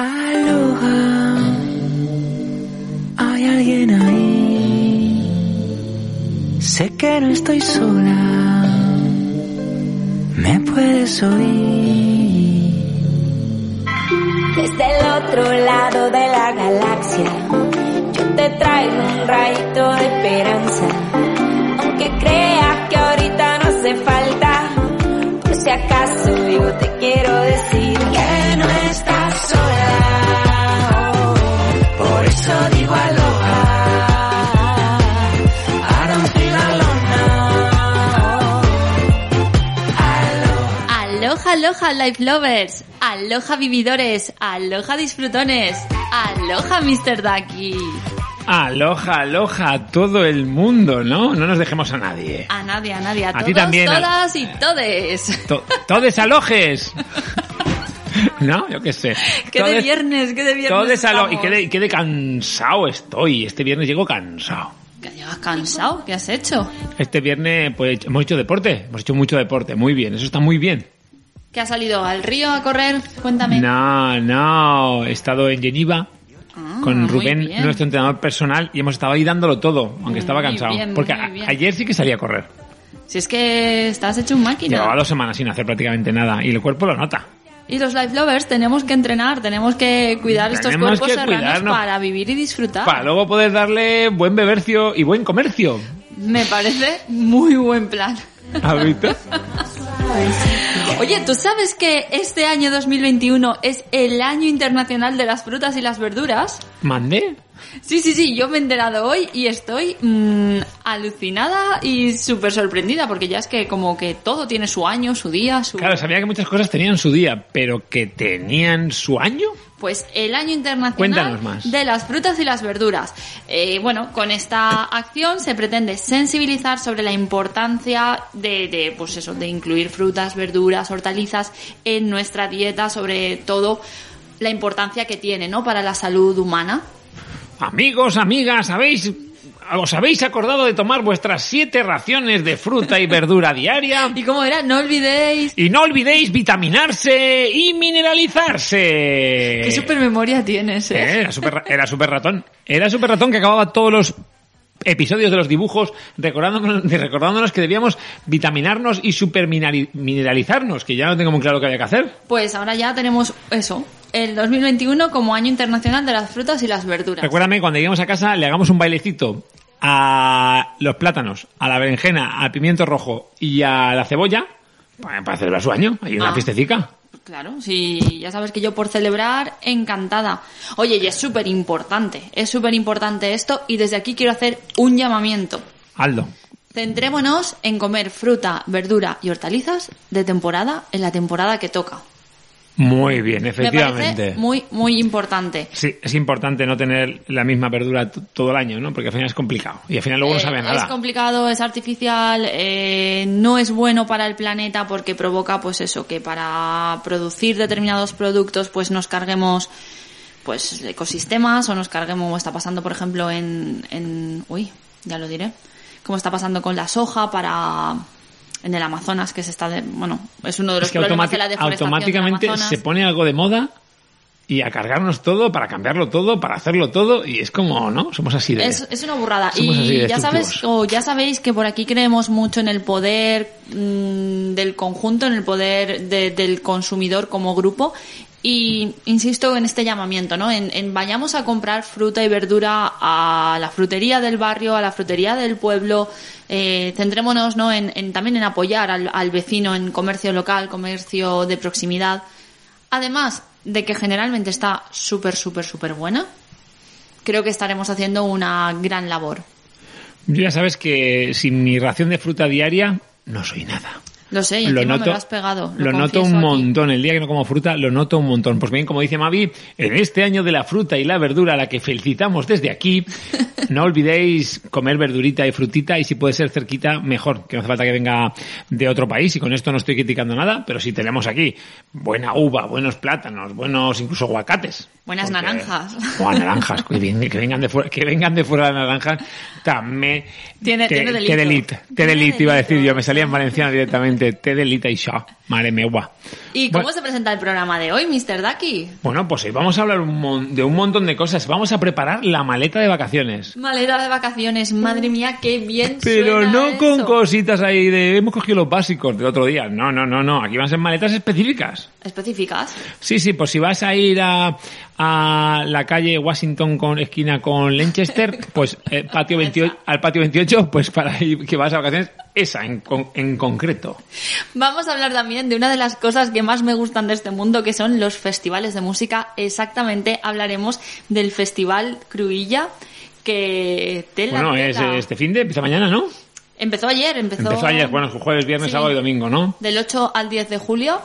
Aloha, hay alguien ahí. Sé que no estoy sola, me puedes oír. Desde el otro lado de la galaxia, yo te traigo un rayito de esperanza. Aunque creas que ahorita no hace falta, por si acaso yo te quiero decir que no estás Aloha, life lovers. Aloha, vividores. Aloha, disfrutones. Aloha, Mr. Ducky. Aloja, aloja a todo el mundo, ¿no? No nos dejemos a nadie. A nadie, a nadie, a, A todos, ti también, todas y todes. To- todes alojes. ¿No? Yo qué sé. Qué de viernes, qué de viernes todes alo- y qué de, qué de cansado estoy. Este viernes llego cansado. Llegas cansado, ¿qué has hecho? Este viernes, pues, hemos hecho deporte. Hemos hecho mucho deporte. Muy bien. Eso está muy bien. ¿Que has salido al río a correr? Cuéntame. No, no. He estado en Geneva Ah, con Rubén, nuestro entrenador personal, y hemos estado ahí dándolo todo, aunque estaba cansado. bien, Porque ayer sí que salí a correr. Si es que estás hecho un máquina. Llevaba dos semanas sin hacer prácticamente nada y el cuerpo lo nota. Y los life lovers tenemos que entrenar, tenemos que cuidar estos cuerpos serranos para vivir y disfrutar. Para luego poder darle buen bebercio y buen comercio. Me parece muy buen plan. ¿Has visto? Oye, ¿tú sabes que este año 2021 es el año internacional de las frutas y las verduras? ¿Mandé? Sí, sí, sí, yo me he enterado hoy y estoy mm, alucinada y súper sorprendida porque ya es que como que todo tiene su año, su día, su... Claro, sabía que muchas cosas tenían su día, pero que tenían su año. Pues el año internacional más. de las frutas y las verduras. Eh, bueno, con esta acción se pretende sensibilizar sobre la importancia de, de, pues eso, de incluir frutas, verduras, hortalizas en nuestra dieta, sobre todo la importancia que tiene, ¿no? Para la salud humana. Amigos, amigas, ¿habéis, ¿os habéis acordado de tomar vuestras siete raciones de fruta y verdura diaria? Y como era, no olvidéis Y no olvidéis vitaminarse y mineralizarse. qué super memoria tienes, ¿eh? Eh, Era super, era super ratón. Era super ratón que acababa todos los episodios de los dibujos recordándonos, recordándonos que debíamos vitaminarnos y super mineralizarnos, que ya no tengo muy claro qué había que hacer. Pues ahora ya tenemos eso, el 2021 como año internacional de las frutas y las verduras. Recuérdame, cuando lleguemos a casa le hagamos un bailecito a los plátanos, a la berenjena, al pimiento rojo y a la cebolla para, para celebrar su año. Hay una Ah. fiestecica. Claro, sí, ya sabes que yo por celebrar, encantada. Oye, y es súper importante, es súper importante esto y desde aquí quiero hacer un llamamiento. Aldo. Centrémonos en comer fruta, verdura y hortalizas de temporada en la temporada que toca. Muy bien, Me efectivamente. parece muy, muy importante. Sí, es importante no tener la misma verdura todo el año, ¿no? Porque al final es complicado. Y al final luego no Eh, sabe a Es nada. complicado, es artificial, eh, no es bueno para el planeta porque provoca, pues eso, que para producir determinados productos, pues nos carguemos, pues ecosistemas o nos carguemos, como está pasando, por ejemplo, en, en, uy, ya lo diré, como está pasando con la soja para, en el Amazonas, que se está, de- bueno, es uno de los Es que problemas de la deforestación automáticamente del Amazonas. se pone algo de moda y a cargarnos todo, para cambiarlo todo, para hacerlo todo, y es como, ¿no? Somos así de... Es, es una burrada. Somos Y ya sabes, o ya sabéis que por aquí creemos mucho en el poder mm, del conjunto, en el poder de- del consumidor como grupo. Y insisto en este llamamiento, ¿no? En, en vayamos a comprar fruta y verdura a la frutería del barrio, a la frutería del pueblo. Eh, centrémonos, ¿no? En, en- también en apoyar al, al vecino en comercio local, comercio de proximidad. Además de que generalmente está súper, súper, súper buena creo que estaremos haciendo una gran labor. Ya sabes que sin mi ración de fruta diaria no soy nada. Lo sé, y encima me lo has pegado. Lo, Lo, noto un aquí. montón. El día que no como fruta, lo noto un montón. Pues bien, como dice Mavi, en este año de la fruta y la verdura, a la que felicitamos desde aquí, no olvidéis comer verdurita y frutita y si puede ser cerquita, mejor. Que no hace falta que venga de otro país y con esto no estoy criticando nada, pero si tenemos aquí buena uva, buenos plátanos, buenos incluso aguacates. Buenas Porque- naranjas. O naranjas, que, vengan de fuera, que vengan de fuera las naranjas, también. Tiene- te, tiene delito. te delit, te Tiene delit, iba a decir delito. yo, me salía en valenciano directamente, te delita y xa, madre megua. ¿Y cómo Bueno, se presenta el programa de hoy, Mr. Ducky? Bueno, pues hoy vamos a hablar un mon- de un montón de cosas, vamos a preparar la maleta de vacaciones. Maleta de vacaciones, madre mía, qué bien Pero suena no con cositas ahí de hemos cogido los básicos del otro día. No, no, no, no. Aquí van a ser maletas específicas. específicas. Sí, sí, pues si vas a ir a, a la calle Washington con esquina con Lanchester, pues eh, patio 28, al patio 28, pues para ir que vas a vacaciones, esa en, con- en concreto. Vamos a hablar también de una de las cosas que más me gustan de este mundo, que son los festivales de música. Exactamente, hablaremos del Festival Cruilla, que tela, Bueno, es tela. este fin de, empieza mañana, ¿no? Empezó ayer, empezó... Empezó ayer, bueno, jueves, viernes, Sí. sábado y domingo, ¿no? Del 8 al 10 de julio.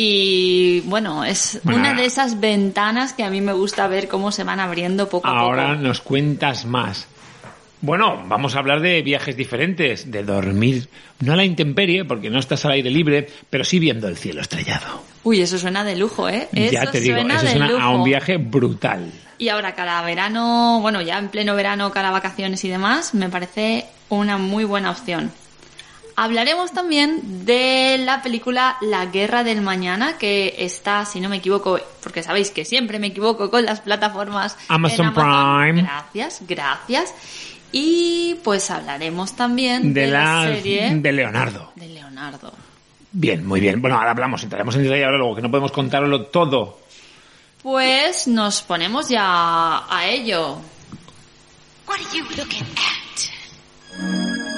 Y bueno, es Bueno, una ahora- de esas ventanas que a mí me gusta ver cómo se van abriendo poco a Ahora poco. nos cuentas más. Bueno, vamos a hablar de viajes diferentes, de dormir, no a la intemperie, porque no estás al aire libre, pero sí viendo el cielo estrellado. Uy, eso suena de lujo, ¿eh? ya Eso te digo, suena eso suena a un viaje brutal. Y ahora cada verano, bueno, ya en pleno verano, cada vacaciones y demás, me parece una muy buena opción. Hablaremos también de la película La Guerra del Mañana, que está, si no me equivoco, porque sabéis que siempre me equivoco con las plataformas. Amazon Prime. Gracias, gracias. Y pues hablaremos también De, de, la la serie de Leonardo. de Leonardo. Bien, muy bien. Bueno, ahora hablamos, entraremos en detalle ahora luego, que no podemos contarlo todo. Pues nos ponemos ya a ello. What are you looking at?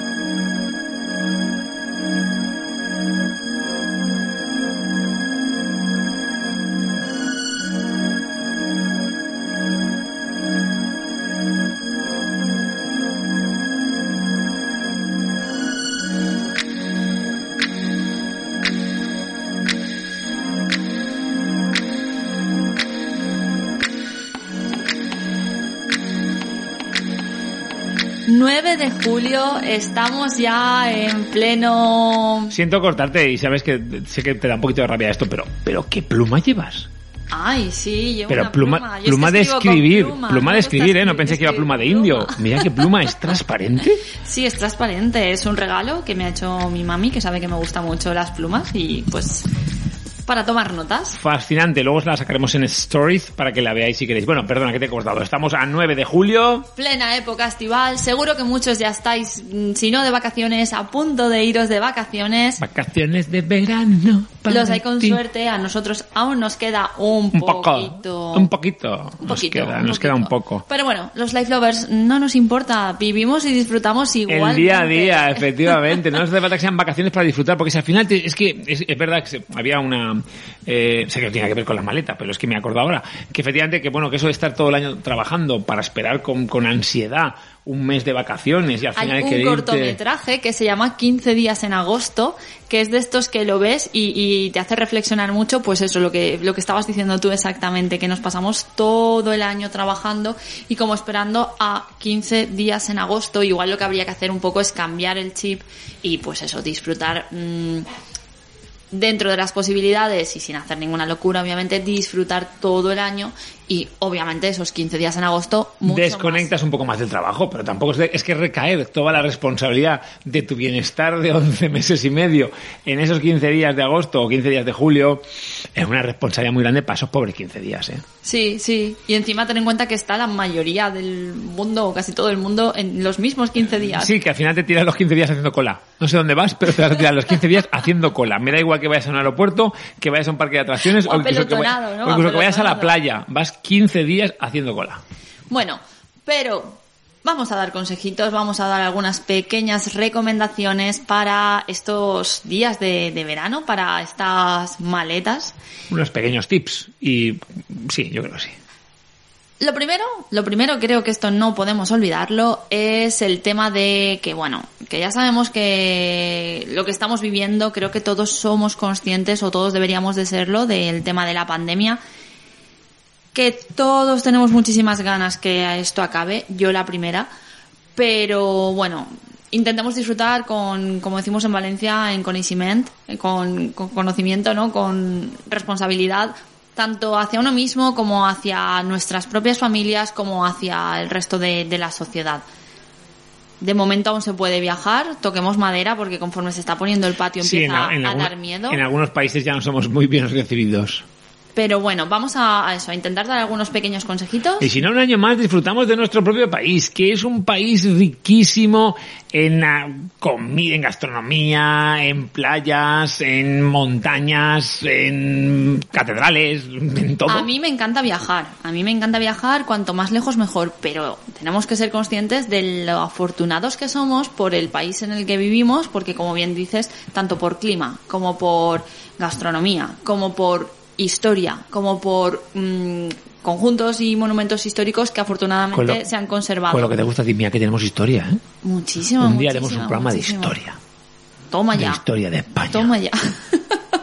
...9 de julio, estamos ya en pleno... Siento cortarte y sabes que sé que te da un poquito de rabia esto, pero, pero ¿qué pluma llevas? Ay, sí, llevo Pero una pluma, pluma. Yo es pluma que de escribir, pluma, pluma de gusta escribir, ¿eh? No pensé que iba pluma de indio. pluma. Mira qué pluma es transparente. Sí, es transparente, es un regalo que me ha hecho mi mami, que sabe que me gustan mucho las plumas y pues para tomar notas. Fascinante, luego os la sacaremos en Stories para que la veáis si queréis. Bueno, perdona que te he cortado. Estamos a 9 de julio. Plena época estival, seguro que muchos ya estáis, mm, si no de vacaciones, a punto de iros de vacaciones. Vacaciones de verano. para Los hay con ti. suerte, a nosotros aún nos queda un, Un poco. poquito. Un poquito. Un Nos poquito, queda, un nos queda un poco. Pero bueno, los life lovers no nos importa, vivimos y disfrutamos igual. El día a día, efectivamente. No hace falta que sean vacaciones para disfrutar, porque si al final te- es que es, es verdad que se- había una... Eh, sé que no tiene que ver con la maleta, pero es que me acuerdo ahora. Que efectivamente, que bueno, que eso de estar todo el año trabajando para esperar con, con ansiedad un mes de vacaciones y al final Hay hay que un irte- cortometraje que se llama 15 días en agosto, que es de estos que lo ves y, y te hace reflexionar mucho, pues eso, lo que, lo que estabas diciendo tú exactamente, que nos pasamos todo el año trabajando y como esperando a 15 días en agosto, igual lo que habría que hacer un poco es cambiar el chip y pues eso, disfrutar mm, dentro de las posibilidades y sin hacer ninguna locura, obviamente, disfrutar todo el año y obviamente esos 15 días en agosto mucho Desconectas un poco más del trabajo, pero tampoco es, de- es que recaer toda la responsabilidad de tu bienestar de 11 meses y medio en esos 15 días de agosto o 15 días de julio es una responsabilidad muy grande para esos pobres 15 días, ¿eh? Sí, sí. Y encima ten en cuenta que está la mayoría del mundo, o casi todo el mundo, en los mismos 15 días. Sí, que al final te tiras los 15 días haciendo cola. No sé dónde vas, pero te vas a tirar los 15 días haciendo cola. Me da igual que vayas a un aeropuerto, que vayas a un parque de atracciones O o incluso, que, vaya- apelotonado, ¿no? o incluso que vayas a la playa. Vas 15 días haciendo cola. Bueno, pero vamos a dar consejitos, vamos a dar algunas pequeñas recomendaciones para estos días de, de verano, para estas maletas. Unos pequeños tips. Y sí, yo creo que sí. Lo primero, lo primero creo que esto no podemos olvidarlo es el tema de que bueno, que ya sabemos que lo que estamos viviendo, creo que todos somos conscientes o todos deberíamos de serlo del tema de la pandemia, que todos tenemos muchísimas ganas que esto acabe, yo la primera, pero bueno, intentemos disfrutar con, como decimos en Valencia, en conocimiento, con, con conocimiento, ¿no? Con responsabilidad, tanto hacia uno mismo como hacia nuestras propias familias como hacia el resto de, de, la sociedad. De momento aún se puede viajar, toquemos madera porque conforme se está poniendo el patio Sí, empieza en, en a algún- dar miedo. En algunos países ya no somos muy bien recibidos. Pero bueno, vamos a, a eso, a intentar dar algunos pequeños consejitos. Y si no, un año más disfrutamos de nuestro propio país, que es un país riquísimo en ah, comida, en gastronomía, en playas, en montañas, en catedrales, en todo. A mí me encanta viajar, a mí me encanta viajar, cuanto más lejos mejor, pero tenemos que ser conscientes de lo afortunados que somos por el país en el que vivimos, porque como bien dices, tanto por clima, como por gastronomía, como por historia, como por mm, conjuntos y monumentos históricos que afortunadamente lo- se han conservado. Con lo que te gusta ti, mira que tenemos historia, ¿eh? Muchísimo, un día haremos un programa muchísimo. de historia. Toma De ya. historia de España. Toma ya.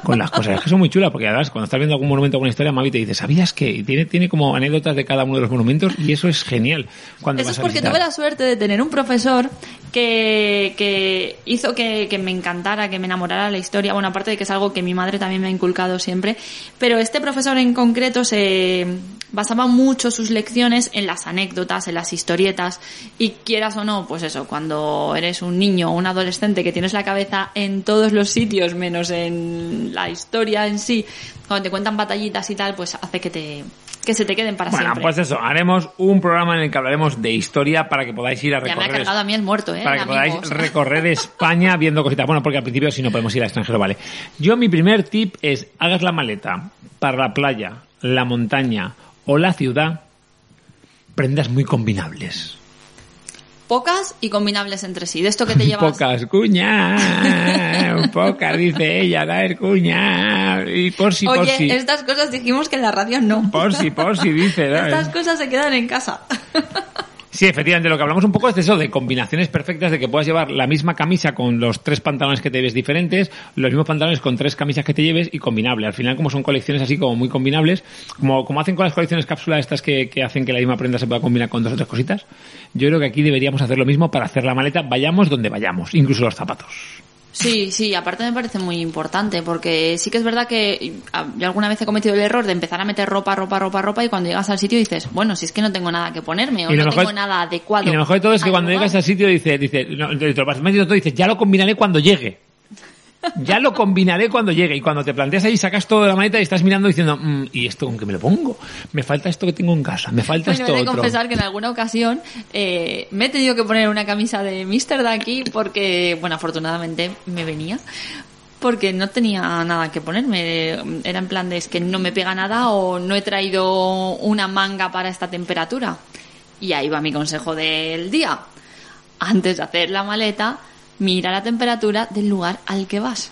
Con las cosas. Es que son muy chulas, porque además cuando estás viendo algún monumento alguna historia, Mavi te dice, ¿sabías que? Y tiene, tiene como anécdotas de cada uno de los monumentos y eso es genial. Cuando Eso vas es porque tuve la suerte de tener un profesor que, que hizo que, que me encantara, que me enamorara la historia. Bueno, aparte de que es algo que mi madre también me ha inculcado siempre. Pero este profesor en concreto se basaba mucho sus lecciones en las anécdotas, en las historietas. Y quieras o no, pues eso, cuando eres un niño o un adolescente que tienes la cabeza en todos los sitios menos en la historia en sí, cuando te cuentan batallitas y tal, pues hace que te que se te queden para Bueno, siempre. pues eso, haremos un programa en el que hablaremos de historia para que podáis ir a ya me ha recorrer. cargado a mí el muerto, ¿eh? para que podáis recorrer España viendo cositas. Bueno, porque al principio si no podemos ir al extranjero, vale. Yo mi primer tip es hagas la maleta para la playa, la montaña o la ciudad, prendas muy combinables. Pocas y combinables entre sí. De esto que te llevas. Pocas cuña, pocas dice ella, a ver cuña, y por si, por si, estas cosas dijimos que en la radio no. por si, por si dice, ¿sabes? Estas cosas se quedan en casa. Sí, efectivamente, lo que hablamos un poco es de eso, de combinaciones perfectas, de que puedas llevar la misma camisa con los tres pantalones que te lleves diferentes, los mismos pantalones con tres camisas que te lleves y combinable. Al final, como son colecciones así como muy combinables, como, como hacen con las colecciones cápsula estas que, que hacen que la misma prenda se pueda combinar con dos o tres cositas, yo creo que aquí deberíamos hacer lo mismo para hacer la maleta, vayamos donde vayamos, incluso los zapatos. Sí, sí, aparte me parece muy importante porque sí que es verdad que ah, yo alguna vez he cometido el error de empezar a meter ropa, ropa, ropa, ropa y cuando llegas al sitio dices, bueno, si es que no tengo nada que ponerme o no mejor- tengo nada adecuado. Y lo mejor de todo es que cuando lugar. llegas al sitio dice, dice, no, te lo vas metiendo todo y dices, ya lo combinaré cuando llegue. Ya lo combinaré cuando llegue. Y cuando te planteas ahí, sacas todo de la maleta y estás mirando diciendo, "Mm, ¿y esto con qué me lo pongo? Me falta esto que tengo en casa, me falta Bueno, esto he de otro. confesar que en alguna ocasión eh, me he tenido que poner una camisa de Mr. Ducky porque, bueno, afortunadamente me venía. Porque no tenía nada que ponerme. Era en plan de es que no me pega nada o no he traído una manga para esta temperatura. Y ahí va mi consejo del día. Antes de hacer la maleta, mira la temperatura del lugar al que vas.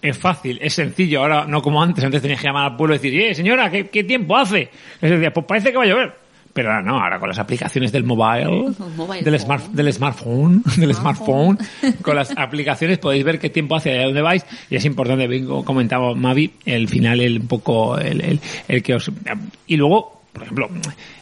Es fácil, es sencillo. Ahora no como antes. Antes tenías que llamar al pueblo y decir, eh, señora, ¿qué, qué tiempo hace? Y decía, pues parece que va a llover. Pero ahora no, ahora con las aplicaciones del mobile, Mobile del, smart, del smartphone, del Smartphone. smartphone, con las aplicaciones podéis ver qué tiempo hace, a dónde vais, y es importante, como comentaba Mavi, el final, el un poco, el, el, el que os... Y luego, por ejemplo,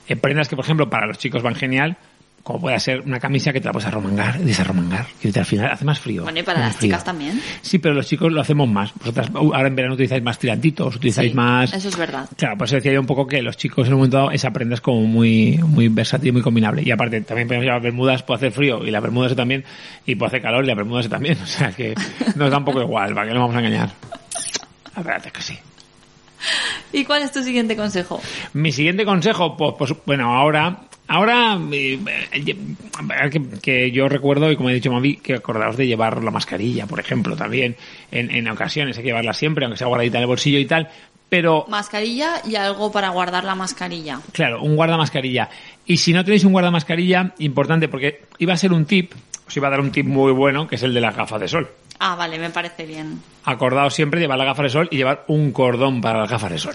eh, prendas que, por ejemplo, para los chicos van genial, como puede ser una camisa que te la puedes arromangar, desarromangar, y al final hace más frío. Bueno, y para las frío. chicas también. Sí, pero los chicos lo hacemos más. Vosotras uh, ahora en verano utilizáis más tirantitos, utilizáis Sí, más... Eso es verdad. Claro, por eso decía yo un poco que los chicos en un momento dado esa prenda es como muy, muy versátil y muy combinable. Y aparte también podemos llevar bermudas, puede hacer frío y la bermuda ese también, y puede hacer calor y la bermuda ese también. O sea que nos da un poco igual, ¿para qué nos vamos a engañar? La verdad es que sí. ¿Y cuál es tu siguiente consejo? Mi siguiente consejo, pues, pues, bueno, ahora, ahora, eh, eh, que, que yo recuerdo, y como he dicho Mavi, que acordaos de llevar la mascarilla, por ejemplo, también, en, en ocasiones hay que llevarla siempre, aunque sea guardadita en el bolsillo y tal, pero Mascarilla y algo para guardar la mascarilla. Claro, un guardamascarilla. Y si no tenéis un guardamascarilla, importante, porque iba a ser un tip, os iba a dar un tip muy bueno, que es el de las gafas de sol. Ah, vale, me parece bien. Acordaos siempre de llevar las gafas de sol y llevar un cordón para las gafas de sol.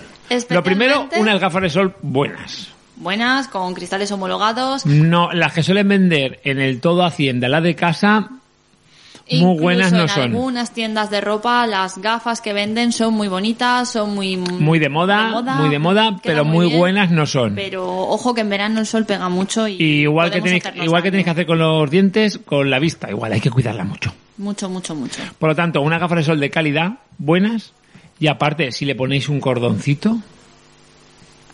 Lo primero, unas gafas de sol buenas. Buenas, con cristales homologados. No, las que suelen vender en el todo Hacienda, la de casa, muy buenas no en son. algunas tiendas de ropa, las gafas que venden son muy bonitas, son muy... Muy de moda, muy de moda, pero muy bien, buenas no son. Pero ojo que en verano el sol pega mucho y... Y igual que tenéis, igual que tenéis que hacer con los dientes, con la vista, igual hay que cuidarla mucho. Mucho, mucho, mucho. Por lo tanto, unas gafas de sol de calidad, buenas, y aparte, si le ponéis un cordoncito,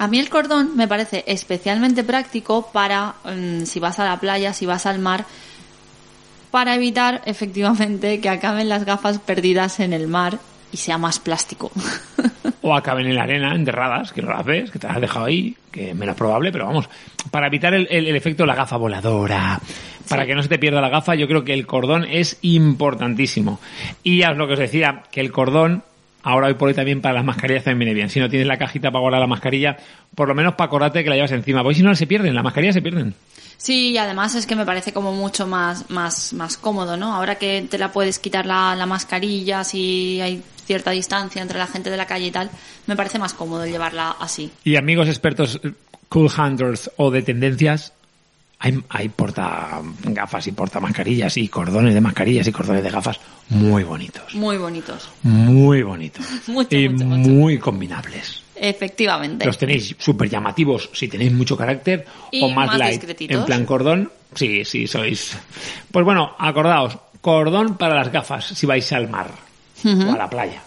A mí el cordón me parece especialmente práctico para mm, si vas a la playa, si vas al mar, para evitar efectivamente que acaben las gafas perdidas en el mar y sea más plástico. o acaben en la arena, enterradas, que no las ves, que te las has dejado ahí, que menos probable, pero vamos, para evitar el, el- el efecto de la gafa voladora, para Sí. que no se te pierda la gafa, yo creo que el cordón es importantísimo. Y ya es lo que os decía, que el cordón, ahora hoy por hoy también para las mascarillas también viene bien. Si no tienes la cajita para guardar la mascarilla, por lo menos para acordarte que la llevas encima, porque si no se pierden, las mascarillas se pierden. Sí, y además es que me parece como mucho más, más, más cómodo, ¿no? Ahora que te la puedes quitar la, la mascarilla, si hay cierta distancia entre la gente de la calle y tal, me parece más cómodo llevarla así. Y amigos expertos cool hunters o de tendencias, hay, hay porta gafas y porta mascarillas y cordones de mascarillas y cordones de gafas muy bonitos. Muy bonitos. Muy bonitos. Mucho, y mucho, mucho. muy combinables. Efectivamente. Los tenéis súper llamativos si tenéis mucho carácter Y o más, más light. discretitos. En plan cordón, sí, sí, sois. Pues bueno, acordaos, cordón para las gafas si vais al mar o a la playa.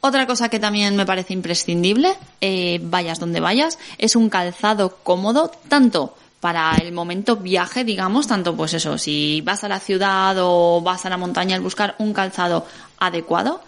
Otra cosa que también me parece imprescindible, eh, vayas donde vayas, es un calzado cómodo, tanto para el momento viaje, digamos, tanto pues eso, si vas a la ciudad o vas a la montaña al buscar un calzado adecuado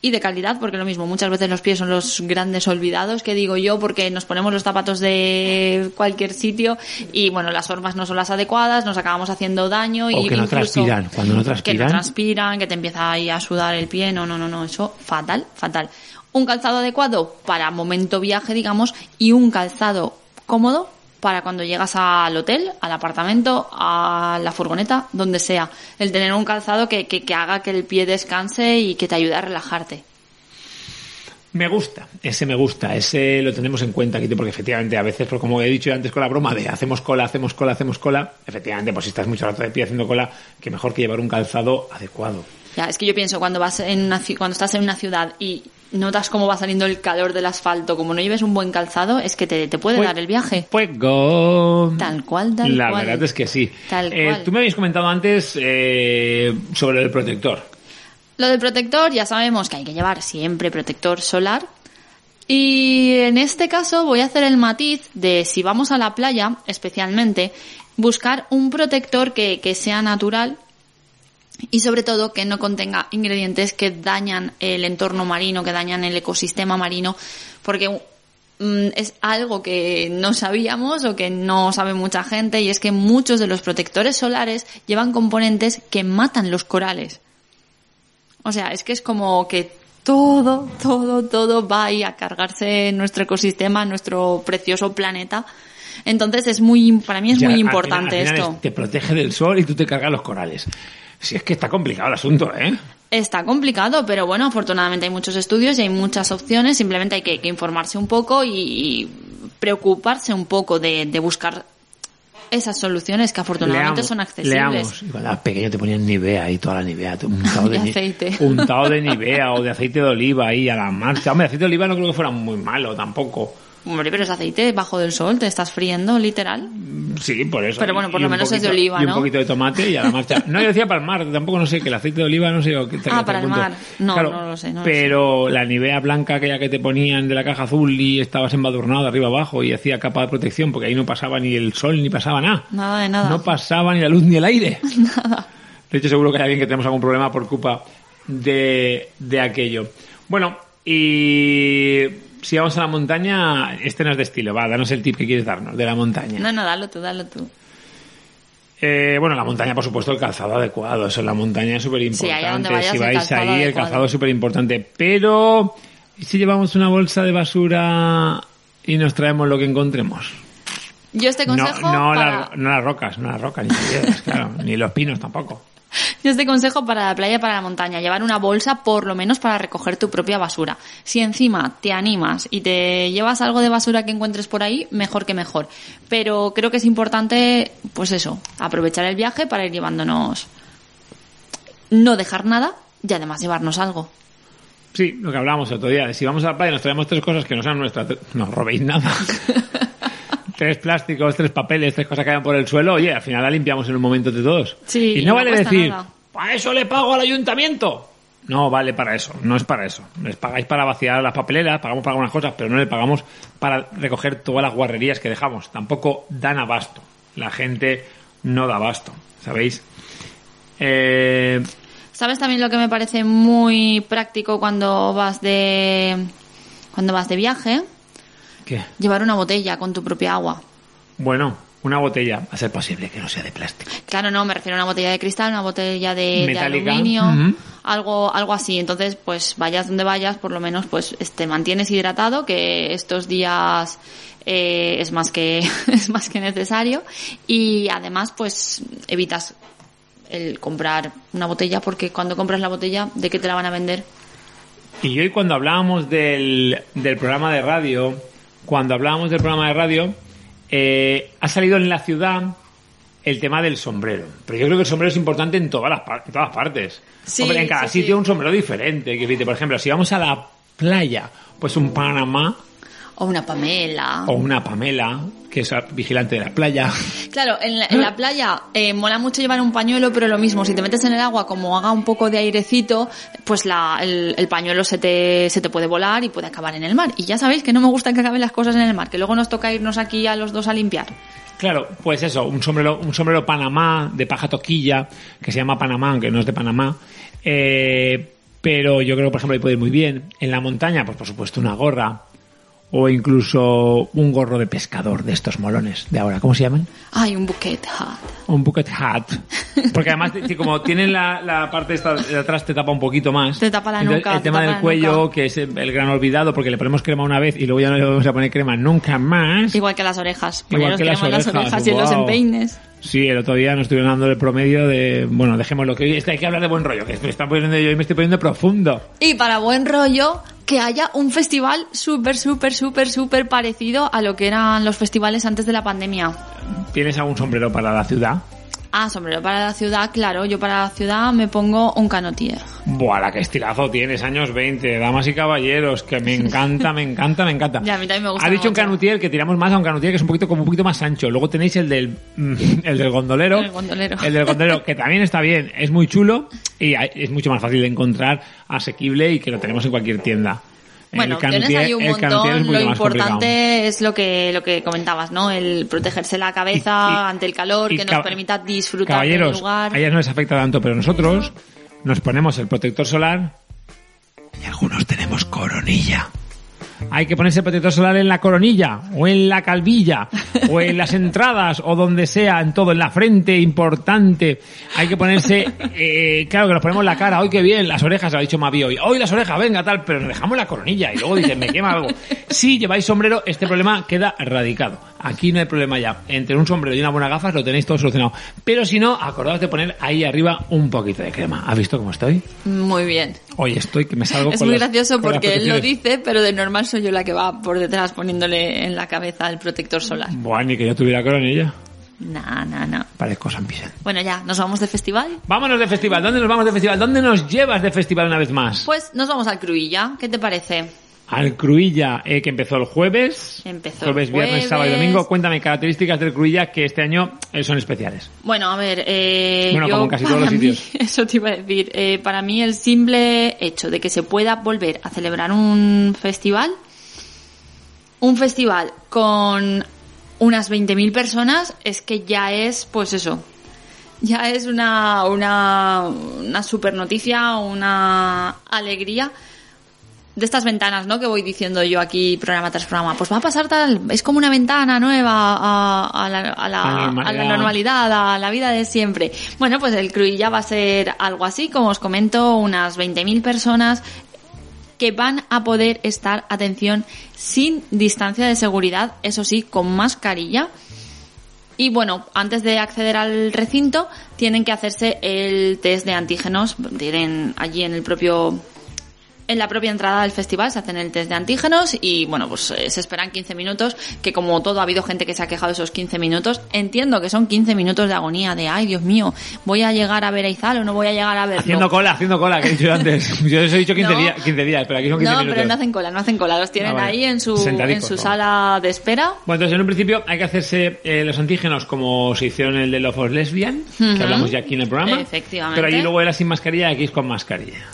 y de calidad, porque lo mismo, muchas veces los pies son los grandes olvidados, que digo yo, porque nos ponemos los zapatos de cualquier sitio y bueno, las formas no son las adecuadas, nos acabamos haciendo daño O y que no transpiran. Cuando no que no transpiran. transpiran, que te empieza ahí a sudar el pie, no, no, no, no, eso fatal, fatal. Un calzado adecuado para momento viaje, digamos, y un calzado cómodo para cuando llegas al hotel, al apartamento, a la furgoneta, donde sea. El tener un calzado que, que, que haga que el pie descanse y que te ayude a relajarte. Me gusta, ese me gusta, ese lo tenemos en cuenta aquí, porque efectivamente a veces, pues como he dicho antes con la broma de hacemos cola, hacemos cola, hacemos cola, efectivamente, pues si estás mucho rato de pie haciendo cola, que mejor que llevar un calzado adecuado. Ya, es que yo pienso cuando vas en una, cuando estás en una ciudad y notas cómo va saliendo el calor del asfalto, como no lleves un buen calzado, es que te, te puede Pues- dar el viaje. Fuego. Tal cual, tal La cual. verdad es que sí. Tal Eh, cual. tú me habías comentado antes eh, sobre el protector. Lo del protector, ya sabemos que hay que llevar siempre protector solar. Y en este caso voy a hacer el matiz de si vamos a la playa, especialmente, buscar un protector que, que sea natural y sobre todo que no contenga ingredientes que dañan el entorno marino, que dañan el ecosistema marino, porque mm, es algo que no sabíamos o que no sabe mucha gente y es que muchos de los protectores solares llevan componentes que matan los corales. O sea, es que es como que todo, todo, todo va ahí a cargarse nuestro ecosistema, nuestro precioso planeta. Entonces es muy, para mí es Ya, muy al importante final- al final esto. es- te protege del sol y tú te cargas los corales. Si es que está complicado el asunto, ¿eh? Está complicado, pero bueno, afortunadamente hay muchos estudios y hay muchas opciones. Simplemente hay que, que informarse un poco y, y preocuparse un poco de, de buscar esas soluciones que afortunadamente Leamos, son accesibles. Leamos. Y cuando eras pequeño te ponían Nivea ahí, toda la Nivea, untado de, De aceite. untado de Nivea o de aceite de oliva ahí a la marcha. Hombre, aceite de oliva no creo que fuera muy malo tampoco. Hombre, pero es aceite bajo del sol, te estás friendo, literal. Sí, por eso. Pero bueno, por lo menos es de oliva, Y un ¿no? poquito de tomate y a la marcha. No, yo decía para el mar, tampoco no sé, que el aceite de oliva no sé. qué- Ah, para el punto. mar. No, no lo sé, no lo pero la Nivea blanca, aquella que te ponían de la caja azul y estabas embadurnado de arriba abajo y hacía capa de protección porque ahí no pasaba ni el sol ni pasaba nada. Nada de nada. No pasaba ni la luz ni el aire. De hecho, seguro que hay alguien que tenemos algún problema por culpa de, de aquello. Bueno, y si vamos a la montaña, este no es de estilo. Va, danos el tip que quieres darnos de la montaña. No, no, dalo tú, dalo tú. Eh, bueno, la montaña, por supuesto, el calzado adecuado. Eso en la montaña es súper importante. si vais ahí, el calzado es súper importante. Pero, ¿y si llevamos una bolsa de basura y nos traemos lo que encontremos? Yo este consejo no, para... las, no las rocas, no las rocas, ni las piedras, claro, ni los pinos tampoco. Yo Yo este consejo para la playa para la montaña, llevar una bolsa por lo menos para recoger tu propia basura. Si encima te animas y te llevas algo de basura que encuentres por ahí, mejor que mejor. Pero creo que es importante, pues eso, aprovechar el viaje para ir llevándonos, no dejar nada y además llevarnos algo. Sí, lo que hablábamos el otro día, de si vamos a la playa y nos traemos tres cosas que no sean nuestras, no robéis nada. tres plásticos, tres papeles, tres cosas que hayan por el suelo, oye, al final la limpiamos en un momento de todos. Sí, y no no vale decir, nada. para eso le pago al ayuntamiento. No vale para eso, no es para eso. Les pagáis para vaciar las papeleras, pagamos para algunas cosas, pero no le pagamos para recoger todas las guarrerías que dejamos. Tampoco dan abasto. La gente no da abasto, ¿sabéis? Eh, ¿Sabes también lo que me parece muy práctico cuando vas de cuando vas de viaje? ¿Qué? Llevar una botella con tu propia agua. Bueno, una botella, a ser posible que no sea de plástico. Claro, no, me refiero a una botella de cristal, una botella de, aluminio, algo, algo así. Entonces, pues vayas donde vayas, por lo menos, pues te mantienes hidratado, que estos días eh, es más que es más que necesario y además, pues evitas el comprar una botella porque cuando compras la botella, ¿de qué te la van a vender? Y hoy cuando hablábamos del, del programa de radio, cuando hablábamos del programa de radio, eh, ha salido en la ciudad el tema del sombrero. Pero yo creo que el sombrero es importante en todas las, par- en todas partes. Sí, Hombre, en cada sí, sitio sí. un sombrero diferente. Por ejemplo, si vamos a la playa, pues un Panamá O una Pamela. o una Pamela, que es vigilante de la playa. Claro, en la, en la playa eh, mola mucho llevar un pañuelo, pero lo mismo, si te metes en el agua, como haga un poco de airecito, pues la, el, el pañuelo se te, se te puede volar y puede acabar en el mar. Y ya sabéis que no me gusta que acaben las cosas en el mar, que luego nos toca irnos aquí a los dos a limpiar. Claro, pues eso, un sombrero, un sombrero Panamá de paja toquilla, que se llama Panamá, aunque no es de Panamá. Eh, pero yo creo que, por ejemplo, ahí puede ir muy bien. En la montaña, pues por supuesto, una gorra. O incluso un gorro de pescador de estos molones de ahora. ¿Cómo se llaman? Ay, un bucket hat. Un bucket hat. Porque además, como tienen la, la parte esta de atrás, te tapa un poquito más. Te tapa la Entonces, nuca, El te tema del cuello, nuca. que es el gran olvidado, porque le ponemos crema una vez y luego ya no le vamos a poner crema nunca más. Igual que las orejas. Igual que las orejas, y en los empeines. Sí, el otro día nos estuvieron dando el promedio de... Bueno, dejémoslo, que hoy es que hay que hablar de buen rollo, que me está poniendo yo y me estoy poniendo profundo. Y para buen rollo, que haya un festival súper, súper, súper, súper parecido a lo que eran los festivales antes de la pandemia. ¿Tienes algún sombrero para la ciudad? Ah, sombrero para la ciudad, claro. Yo para la ciudad me pongo un canotier. Buah, la que estilazo tienes, años 20, damas y caballeros, que me encanta, me encanta, me encanta. Ya, a mí también me gusta Ha dicho un canutier que tiramos más a un canutier que es un poquito como un poquito más ancho. Luego tenéis el del el del gondolero. El gondolero. El del gondolero, que también está bien, es muy chulo y es mucho más fácil de encontrar, asequible y que lo tenemos en cualquier tienda. Bueno, El tienes ahí un montón. Lo importante es lo que, lo que comentabas, ¿no? El protegerse la cabeza Y- y- ante el calor, que nos permita disfrutar Caballeros, del lugar. a ellas no les afecta tanto, pero nosotros nos ponemos el protector solar y algunos tenemos coronilla. Hay que ponerse protector solar en la coronilla, o en la calvilla, o en las entradas, o donde sea, en todo, en la frente, importante. Hay que ponerse, eh, claro que nos ponemos la cara, hoy qué bien, las orejas, ha dicho Mavi hoy, hoy las orejas, venga tal, pero dejamos la coronilla y luego dicen, me quema algo. Si lleváis sombrero, este problema queda erradicado. Aquí no hay problema ya. Entre un sombrero y una buena gafas lo tenéis todo solucionado. Pero si no, acordaos de poner ahí arriba un poquito de crema. ¿Has visto cómo estoy? Muy bien. Hoy estoy que me salgo Es con muy las- gracioso con porque él lo dice, pero de normal soy yo la que va por detrás poniéndole en la cabeza el protector solar. Buah, ni que yo tuviera coronilla. Nah, nah, nah. Parezco San Vicente. Bueno, ya, ¿nos vamos de festival? Vámonos de festival. ¿Dónde nos vamos de festival? ¿Dónde nos llevas de festival una vez más? Pues nos vamos al Cruilla. ¿Qué te parece? Al Cruilla, eh, que empezó el jueves. Empezó Jueves, el viernes, sábado y domingo. Cuéntame características del Cruilla que este año eh, son especiales. Bueno, a ver, eh, Bueno, yo como casi para todos los mí- sitios. eso te iba a decir, eh, para mí el simple hecho de que se pueda volver a celebrar un festival, un festival con unas 20.000 personas, es que ya es, pues eso, ya es una, una, una super noticia, una alegría de estas ventanas, ¿no? Que voy diciendo yo aquí programa tras programa. Pues va a pasar tal, es como una ventana nueva a, a la, a la- A la a normalidad. la normalidad, a la vida de siempre. Bueno, pues el Cruilla va a ser algo así, como os comento, unas 20.000 personas que van a poder estar, atención, sin distancia de seguridad, eso sí, con mascarilla. Y bueno, antes de acceder al recinto, tienen que hacerse el test de antígenos. Tienen allí en el propio en la propia entrada del festival se hacen el test de antígenos y bueno, pues eh, se esperan 15 minutos, que como todo ha habido gente que se ha quejado de esos 15 minutos. Entiendo que son 15 minutos de agonía, de ay Dios mío, voy a llegar a ver a Izal o no voy a llegar a ver. Haciendo cola, haciendo cola, que he dicho antes. Yo les he dicho 15, No. días, 15 días, pero aquí son 15 No, minutos. pero no hacen cola, no hacen cola, los tienen Ah, vale. ahí en su, en su ¿no? sala de espera. Bueno, entonces en un principio hay que hacerse eh, los antígenos como se hicieron el de Love of Lesbian, que hablamos ya aquí en el programa. Efectivamente. Pero allí luego era sin mascarilla y aquí es con mascarilla.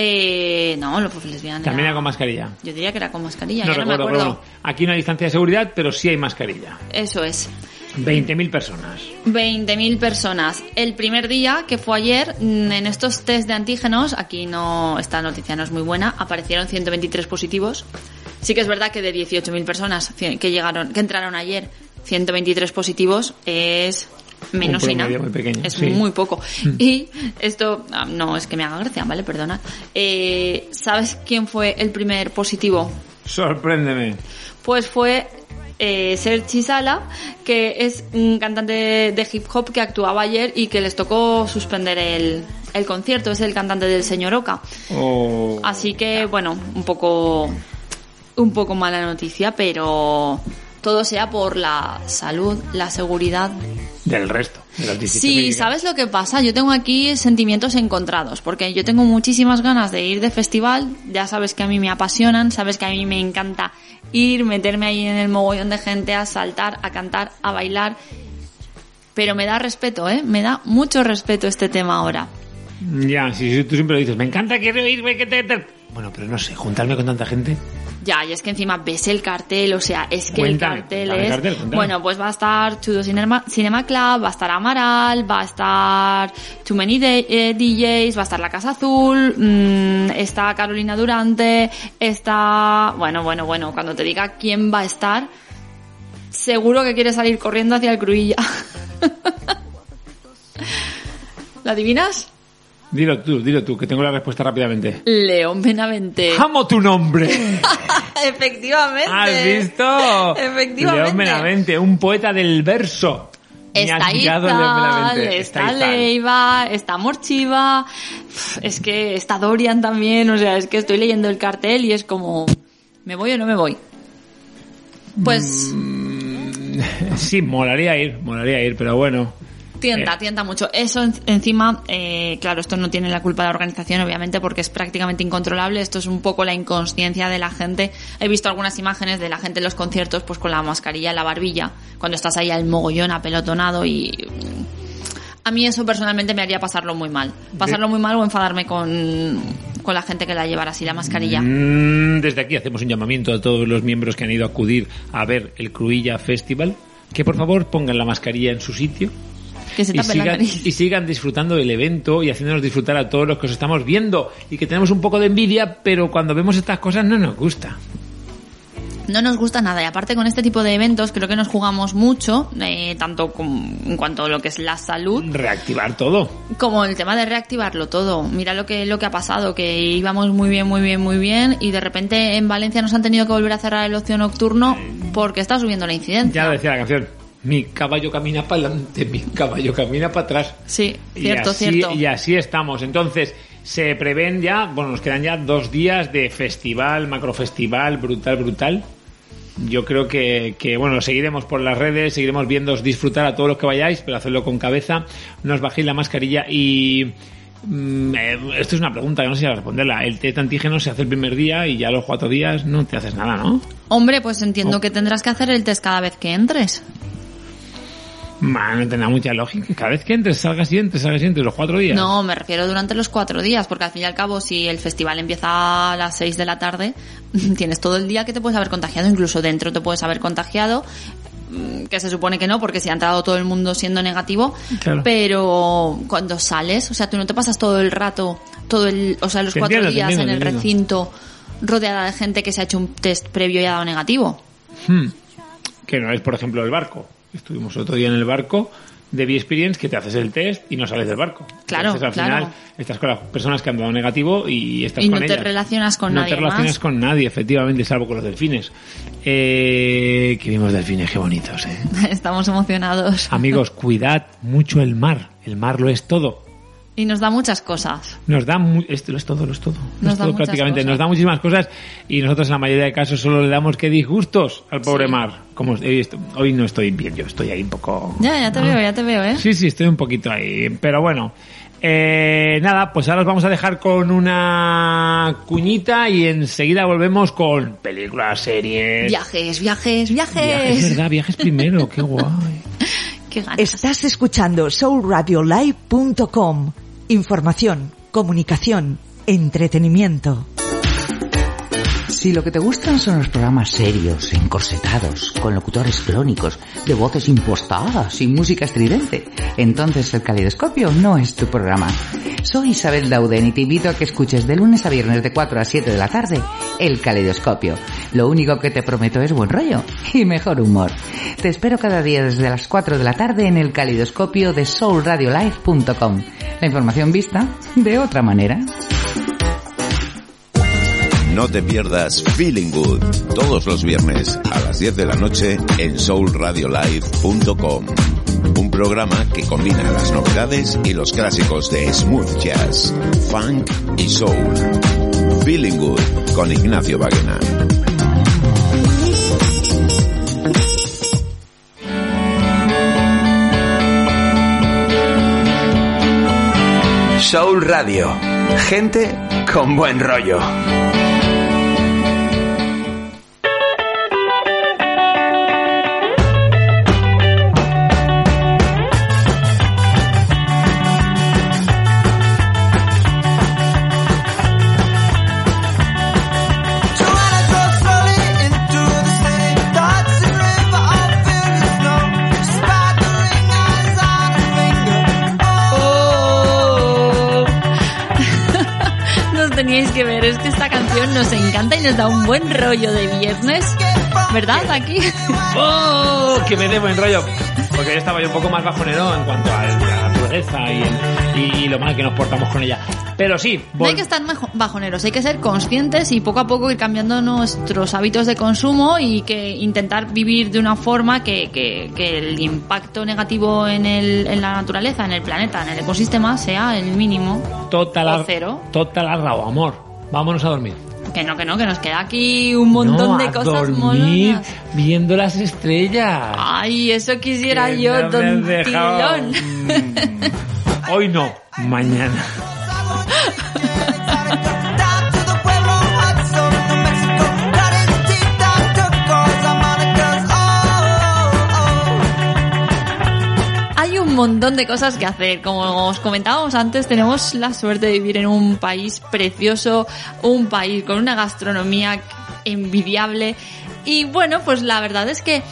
Eh, no, los lesbianas. También era- era con mascarilla. Yo diría que era con mascarilla, No ya recuerdo, no me pero acuerdo. bueno, aquí no hay distancia de seguridad, pero sí hay mascarilla. Eso es. 20.000 personas. 20.000 personas. El primer día, que fue ayer, mm, en estos test de antígenos, aquí no, esta noticia no es muy buena, aparecieron 123 positivos. Sí que es verdad que de 18.000 personas que llegaron, que entraron ayer, 123 positivos es promedio muy pequeño, es sí. muy poco. Y esto, ah, no es que me haga gracia, ¿vale? Perdona. Eh, ¿Sabes quién fue el primer positivo? Sorpréndeme. Pues fue eh, Sergi Sala, que es un cantante de hip hop que actuaba ayer y que les tocó suspender el, el concierto. Es el cantante del señor Oka. Oh. Así que, bueno, un poco, un poco mala noticia, pero todo sea por la salud, la seguridad Del resto. de las 17 Sí. ¿sabes lo que pasa? Yo tengo aquí sentimientos encontrados, porque yo tengo muchísimas ganas de ir de festival, ya sabes que a mí me apasionan, sabes que a mí me encanta ir, meterme ahí en el mogollón de gente, a saltar, a cantar, a bailar, pero me da respeto, ¿eh? Me da mucho respeto este tema ahora. Ya, si sí, tú siempre lo dices, me encanta, quiero irme, que te... te-". Bueno, pero no sé, juntarme con tanta gente. Ya, y es que encima ves el cartel, o sea, es que Cuéntame, el cartel el es... cartel, bueno, pues va a estar Chudo Cinema, Cinema Club, va a estar Amaral, va a estar Too Many De- eh, DJs, va a estar La Casa Azul, mm, está Carolina Durante, está... Bueno, bueno, bueno, cuando te diga quién va a estar, seguro que quieres salir corriendo hacia el Cruilla. ¿La adivinas? Dilo tú, dilo tú, que tengo la respuesta rápidamente. León Benavente. ¡Amo tu nombre! Efectivamente. ¿Has visto? Efectivamente. León Benavente, un poeta del verso. Me Está Izal, Benavente. está. Leiva, está Morchiva, es que está Dorian también, o sea, es que estoy leyendo el cartel y es como, ¿me voy o no me voy? Pues Sí, molaría ir, molaría ir, pero bueno. Tienta, Eh. tienta mucho. Eso en- encima, eh, claro, esto no tiene la culpa de la organización, obviamente, porque es prácticamente incontrolable. Esto es un poco la inconsciencia de la gente. He visto algunas imágenes de la gente en los conciertos, pues con la mascarilla en la barbilla, cuando estás ahí al mogollón apelotonado y mm, a mí eso personalmente me haría pasarlo muy mal. Pasarlo muy mal o enfadarme con, con la gente que la llevara así la mascarilla. Mm, Desde aquí hacemos un llamamiento a todos los miembros que han ido a acudir a ver el Cruilla Festival, que por favor pongan la mascarilla en su sitio Que se y la sigan, nariz. y sigan disfrutando del evento y haciéndonos disfrutar a todos los que os estamos viendo y que tenemos un poco de envidia, pero cuando vemos estas cosas no nos gusta. No nos gusta nada y aparte con este tipo de eventos creo que nos jugamos mucho, eh, tanto con- en cuanto a lo que es la salud Reactivar todo. como el tema de reactivarlo todo. Mira lo que lo que ha pasado, que íbamos muy bien, muy bien, muy bien y de repente en Valencia nos han tenido que volver a cerrar el ocio nocturno porque está subiendo la incidencia. Ya lo decía la canción. Mi caballo camina para adelante, mi caballo camina para atrás. Sí, cierto, y así, cierto. Y así estamos. Entonces, se prevén ya, bueno, nos quedan ya dos días de festival, macrofestival, brutal, brutal. Yo creo que, que, bueno, seguiremos por las redes, seguiremos viendo disfrutar a todos los que vayáis, pero hacerlo con cabeza. No os bajéis la mascarilla y... mm, eh, esto es una pregunta que no sé si a responderla. El test antígeno se hace el primer día y ya los cuatro días no te haces nada, ¿no? Hombre, pues entiendo Oh. que tendrás que hacer el test cada vez que entres. Man, no tendrá mucha lógica. Cada vez que entres, salgas y entres, salgas y entres, los cuatro días. No, me refiero durante los cuatro días, porque al fin y al cabo, si el festival empieza a las seis de la tarde, tienes todo el día que te puedes haber contagiado, incluso dentro te puedes haber contagiado, mm, que se supone que no, porque si ha entrado todo el mundo siendo negativo, Claro. pero cuando sales, o sea, tú no te pasas todo el rato, todo el, o sea, los Te cuatro entiendo, días entiendo, en el recinto rodeada de gente que se ha hecho un test previo y ha dado negativo. Hmm. Que no es, por ejemplo, el barco. Estuvimos otro día en el barco de B-Experience que te haces el test y no sales del barco. Claro, Entonces, al claro. final estás con las personas que han dado negativo y estás Y con no te relacionas con no nadie te relacionas más. con nadie, efectivamente, salvo con los delfines. Eh, que vimos delfines, qué bonitos, eh. Estamos emocionados. Amigos, cuidad mucho el mar. El mar lo es todo. Y nos da muchas cosas. Nos da mu- esto lo es todo, lo es todo. Nos es da todo prácticamente. cosas. Nos da muchísimas cosas y nosotros en la mayoría de casos solo le damos que disgustos al pobre Sí. mar. Como hoy, est- hoy no estoy bien, yo estoy ahí un poco. Ya, ya te veo, ya te veo, ¿eh? Sí, sí, estoy un poquito ahí. Pero bueno. Eh, nada, pues ahora os vamos a dejar con una cuñita y enseguida volvemos con películas, series. Viajes, viajes, Viajes, viajes. verdad, viajes primero, qué guay. Qué ganas. Estás escuchando soulradiolive.com. Información, comunicación, entretenimiento. Si lo que te gustan son los programas serios, encorsetados, con locutores clónicos, de voces impostadas y música estridente, entonces el caleidoscopio no es tu programa. Soy Isabel Dauden y te invito a que escuches de lunes a viernes de 4 a 7 de la tarde el caleidoscopio. Lo único que te prometo es buen rollo y mejor humor. Te espero cada día desde las 4 de la tarde en el caleidoscopio de soulradiolive.com. La información vista de otra manera. No te pierdas Feeling Good todos los viernes a las 10 de la noche en soulradiolive.com. Un programa que combina las novedades y los clásicos de smooth jazz, funk y soul. Feeling Good con Ignacio Baguena. Soul Radio. Gente con buen rollo. Canción nos encanta y nos da un buen rollo de viernes, ¿verdad? Aquí. ¡Oh! Que me dé buen rollo. Porque yo estaba yo un poco más bajonero en cuanto a la naturaleza y, el- y lo mal que nos portamos con ella. Pero sí, No hay que estar bajoneros, hay que ser conscientes y poco a poco ir cambiando nuestros hábitos de consumo y que intentar vivir de una forma que, que- que el impacto negativo en, el, en la naturaleza, en el planeta, en el ecosistema sea el mínimo. total, o cero. total arrao, amor. Vámonos a dormir. Que no, que no, que nos queda aquí un montón no, de a cosas dormir molonas. viendo las estrellas. Ay, eso quisiera Que yo, no don. Tilón. Hoy no, mañana. montón de cosas que hacer. Como os comentábamos antes, tenemos la suerte de vivir en un país precioso, un país con una gastronomía envidiable. Y bueno, pues la verdad es que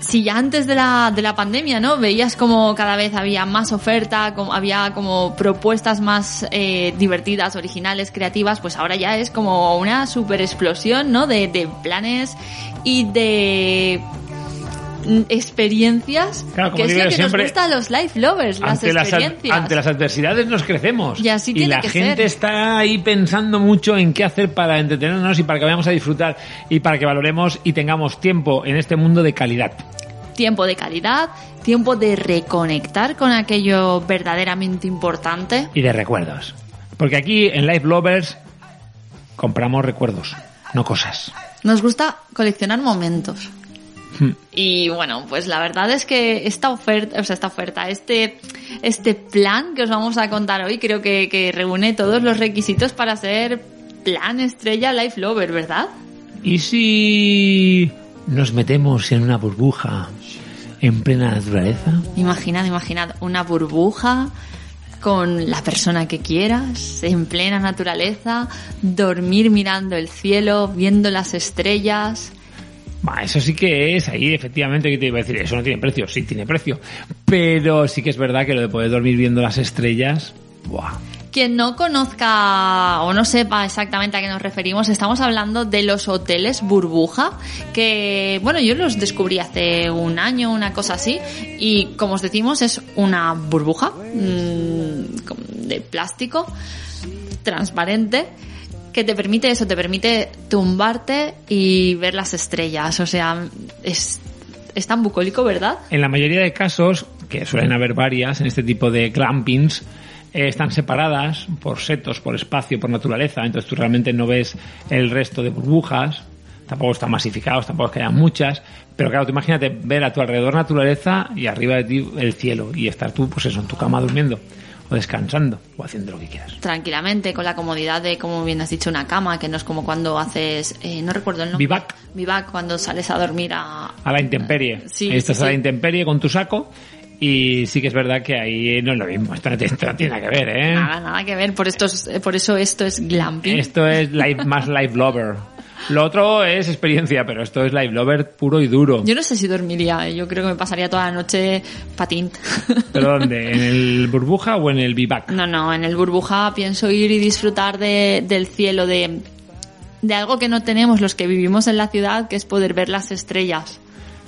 si ya antes de la, de la pandemia, ¿no? Veías como cada vez había más oferta, como había como propuestas más eh, divertidas, originales, creativas, pues ahora ya es como una super explosión, ¿no? De, de planes y de experiencias Claro, como que es lo que siempre, nos gusta a los life lovers, las ante las, ad- experiencias. ante las adversidades nos crecemos. Y así tiene la que gente ser. está ahí pensando mucho en qué hacer para entretenernos y para que vayamos a disfrutar y para que valoremos y tengamos tiempo en este mundo de calidad. Tiempo de calidad, tiempo de reconectar con aquello verdaderamente importante. y de recuerdos. Porque aquí en Life Lovers compramos recuerdos, no cosas. Nos gusta coleccionar momentos. Y bueno, pues la verdad es que esta oferta, o sea, esta oferta, este, este plan que os vamos a contar hoy, creo que, que reúne todos los requisitos para ser plan estrella Life Lover, ¿verdad? ¿Y si nos metemos en una burbuja en plena naturaleza? Imaginad, imaginad una burbuja con la persona que quieras, en plena naturaleza, dormir mirando el cielo, viendo las estrellas. Bah, eso sí que es ahí, efectivamente, que te iba a decir, eso no tiene precio, sí tiene precio. Pero sí que es verdad que lo de poder dormir viendo las estrellas, ¡buah! Quien no conozca o no sepa exactamente a qué nos referimos, estamos hablando de los hoteles burbuja, que bueno, yo los descubrí hace un año, una cosa así, y como os decimos, es una burbuja mm, de plástico transparente que te permite eso, te permite tumbarte y ver las estrellas. O sea, es, es tan bucólico, ¿verdad? En la mayoría de casos, que suelen haber varias en este tipo de glampings, eh, están separadas por setos, por espacio, por naturaleza, entonces tú realmente no ves el resto de burbujas, tampoco están masificados, tampoco es que haya muchas, pero claro, tú imagínate ver a tu alrededor naturaleza y arriba de ti el cielo y estar tú, pues eso, en tu cama durmiendo o descansando o haciendo lo que quieras. Tranquilamente, con la comodidad de, como bien has dicho, una cama, que no es como cuando haces, eh, no recuerdo el nombre. Vivac. Vivac, cuando sales a dormir a... A la intemperie. Sí, Ahí Estás sí, a la sí. intemperie con tu saco y sí que es verdad que ahí no es lo mismo. Esto no tiene, esto no tiene nada que ver, ¿eh? Nada, nada que ver, por, esto es- eh, por eso esto es glamping. Esto es life, más life lover. Lo otro es experiencia, pero esto es life lover puro y duro. Yo no sé si dormiría, yo creo que me pasaría toda la noche patín. ¿Pero dónde? ¿En el burbuja o en el vivac? No, no, en el burbuja pienso ir y disfrutar de, del cielo, de, de algo que no tenemos los que vivimos en la ciudad, que es poder ver las estrellas.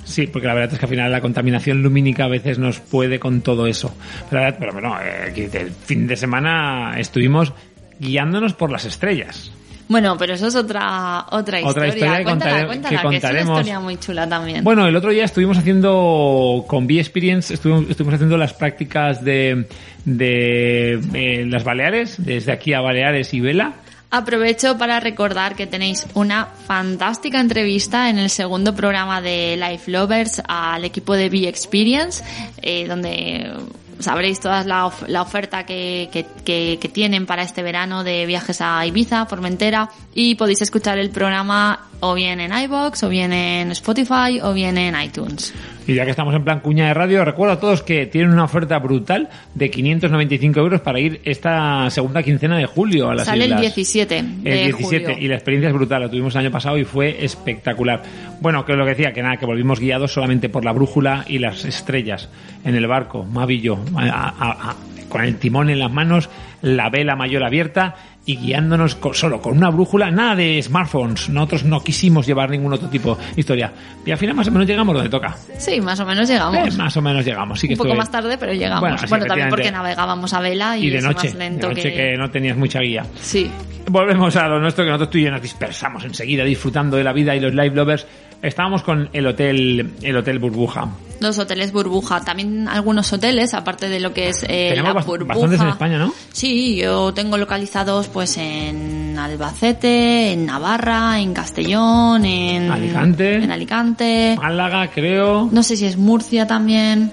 Sí, porque la verdad es que al final la contaminación lumínica a veces nos puede con todo eso. Pero, pero bueno, eh, el fin de semana estuvimos guiándonos por las estrellas. Bueno, pero eso es otra otra historia. Otra historia que cuéntala, contare- cuéntala, que que, es una contaremos. historia muy chula también. Bueno, el otro día estuvimos haciendo con B-Experience, estuvimos, estuvimos haciendo las prácticas de, de eh, las Baleares, desde aquí a Baleares y Vela. Aprovecho para recordar que tenéis una fantástica entrevista en el segundo programa de Life Lovers al equipo de Be Experience, eh, donde sabréis toda la, of- la oferta que, que, que- tienen para este verano de viajes a Ibiza, Formentera, y podéis escuchar el programa o bien en iBox, o bien en Spotify, o bien en iTunes. Y ya que estamos en plan cuña de radio, recuerdo a todos que tienen una oferta brutal de 595 euros para ir esta segunda quincena de julio a las Sale el islas. 17 de El 17 julio. y la experiencia es brutal, lo tuvimos el año pasado y fue espectacular. Bueno, que es lo que decía, que nada, que volvimos guiados solamente por la brújula y las estrellas en el barco, Mavillo, a- a- a- con el timón en las manos, la vela mayor abierta y guiándonos co- solo con una brújula, nada de smartphones. Nosotros no quisimos llevar ningún otro tipo de historia. Y al final más o menos llegamos donde toca. Sí, más o menos llegamos. Eh, más o menos llegamos. Sí que Un poco estuve- más tarde, pero llegamos. Bueno, también porque navegábamos a vela y, Y de noche, más lento de noche que... no tenías mucha guía. Sí. Volvemos a lo nuestro, que nosotros tú y yo nos dispersamos enseguida disfrutando de la vida y los live lovers. Estábamos con el hotel, el hotel Burbuja. Los hoteles burbuja, también algunos hoteles, aparte de lo que es eh, la bast- burbuja. bastantes en España, ¿no? Sí, yo tengo localizados pues en Albacete, en Navarra, en Castellón, en Alicante. en Alicante. Málaga, creo. No sé si es Murcia también.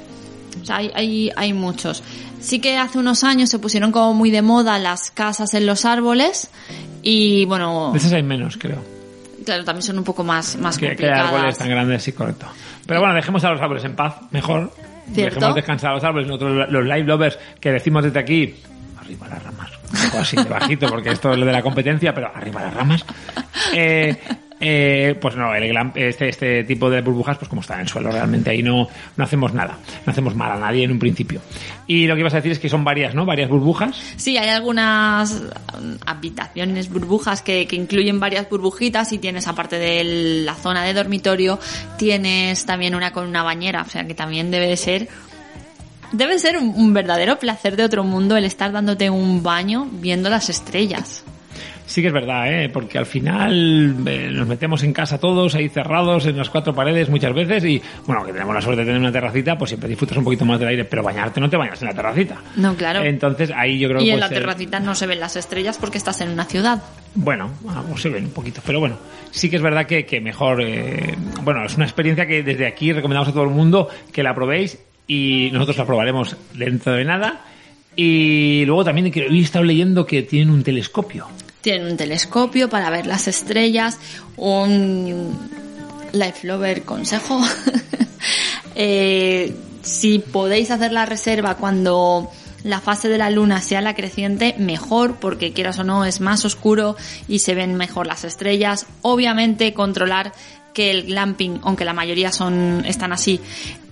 O sea, hay, hay, hay muchos. Sí que hace unos años se pusieron como muy de moda las casas en los árboles y bueno, De esas hay menos, creo. Claro, también son un poco más, más Que, que complicadas. árboles tan grandes, sí, correcto. Pero bueno, dejemos a los árboles en paz, mejor. ¿Cierto? Dejemos descansar a los árboles. Nosotros, los live lovers, que decimos desde aquí, arriba las ramas. Un poco así de bajito, porque esto es lo de la competencia, pero arriba las ramas. Eh, eh, pues no, el glam- este, este tipo de burbujas, pues como está en el suelo, realmente ahí no, no hacemos nada. No hacemos mal a nadie en un principio. Y lo que ibas a decir es que son varias, ¿no? Varias burbujas. Sí, hay algunas mm, habitaciones burbujas que, que incluyen varias burbujitas y tienes, aparte de la zona de dormitorio, tienes también una con una bañera, o sea que también debe de ser... Debe ser un verdadero placer de otro mundo el estar dándote un baño viendo las estrellas. Sí que es verdad, ¿eh? porque al final eh, nos metemos en casa todos, ahí cerrados en las cuatro paredes muchas veces y, bueno, que tenemos la suerte de tener una terracita, pues siempre disfrutas un poquito más del aire, pero bañarte no te bañas en la terracita. No, claro. Entonces ahí yo creo y que en puede la ser- terracita no se ven las estrellas porque estás en una ciudad. Bueno, algo se ven un poquito, pero bueno, sí que es verdad que, que mejor, eh, bueno, es una experiencia que desde aquí recomendamos a todo el mundo que la probéis y nosotros la probaremos dentro de nada. Y luego también hoy he estado leyendo que tienen un telescopio. Tienen un telescopio para ver las estrellas, un Life Lover consejo. Eh, si podéis hacer la reserva cuando la fase de la luna sea la creciente, mejor, porque quieras o no es más oscuro y se ven mejor las estrellas. Obviamente controlar que el glamping, aunque la mayoría son están así,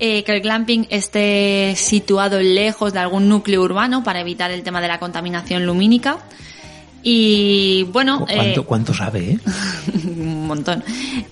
eh, que el glamping esté situado lejos de algún núcleo urbano para evitar el tema de la contaminación lumínica. Y bueno, ¿Cuánto, eh, cuánto sabe, eh? un montón.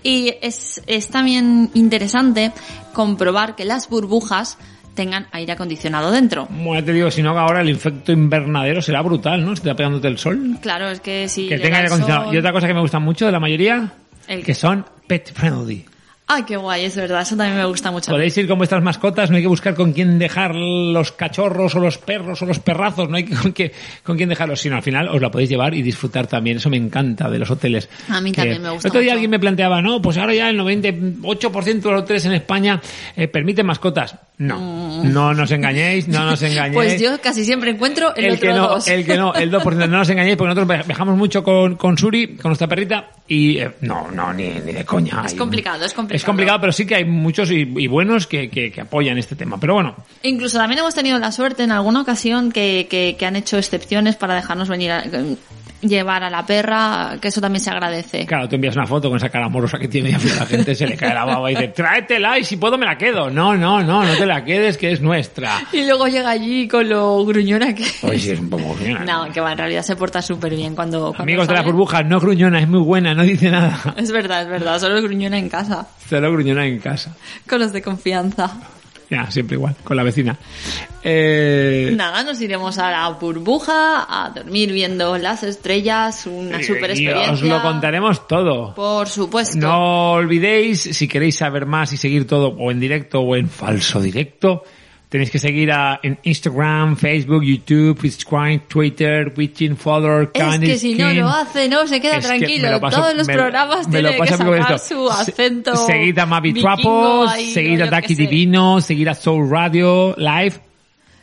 Y es, es también interesante comprobar que las burbujas tengan aire acondicionado dentro. Bueno, te digo, si no, ahora el efecto invernadero será brutal, ¿no? Si te está pegándote el sol. Claro, es que si que tenga aire acondicionado. sol- Y otra cosa que me gusta mucho de la mayoría, El- que son pet friendly. Ay, qué guay, es verdad, eso también me gusta mucho. Podéis ir con vuestras mascotas, no hay que buscar con quién dejar los cachorros o los perros o los perrazos, no hay que, con, qué- con quién dejarlos, sino al final os la podéis llevar y disfrutar también. Eso me encanta de los hoteles. A mí Que- también me gusta El otro día mucho. alguien me planteaba, no, pues ahora ya el 98% de los hoteles en España eh, permiten mascotas. No, no nos engañéis, no nos engañéis. Mm. Pues yo casi siempre encuentro el, el otro que no, dos. el que no, el 2%, no nos engañéis, porque nosotros viajamos mucho con, con Suri, con nuestra perrita, y eh, no, no, ni, ni de coña. Es complicado, es complicado. Es complicado, pero sí que hay muchos y, buenos que, apoyan este tema. Pero bueno, Incluso también hemos tenido la suerte en alguna ocasión que, que, que han hecho excepciones para dejarnos venir a, llevar a la perra, que eso también se agradece. claro, tú envías una foto con esa cara amorosa que tiene y a la gente se le cae la baba y dice, tráetela y si puedo me la quedo. No, no, no, no te la quedes que es nuestra. Y luego llega allí con lo gruñona que... Oye, sí, es un poco gruñona. No, que va, en realidad se porta súper bien cuando... cuando Amigos de la sale. burbuja, no gruñona, es muy buena, no dice nada. Es verdad, es verdad, solo es gruñona en casa, Solo gruñona en casa. con los de confianza. Ya, siempre igual, con la vecina. Eh, Nada, nos iremos a la burbuja a dormir viendo las estrellas, una super y experiencia. os lo contaremos todo. Por supuesto. No olvidéis, si queréis saber más y seguir todo o en directo o en falso directo, tenéis que seguir a, en Instagram, Facebook, YouTube, Squine, Twitter, Witching, Follower, Es Candy que si no lo hace, no se queda Es que tranquilo. lo paso- Todos los me- programas me lo tienen que sacar su Se- acento. Seguid a Mavi Trapos, seguid a sé. Divino, seguid a Soul Radio Live,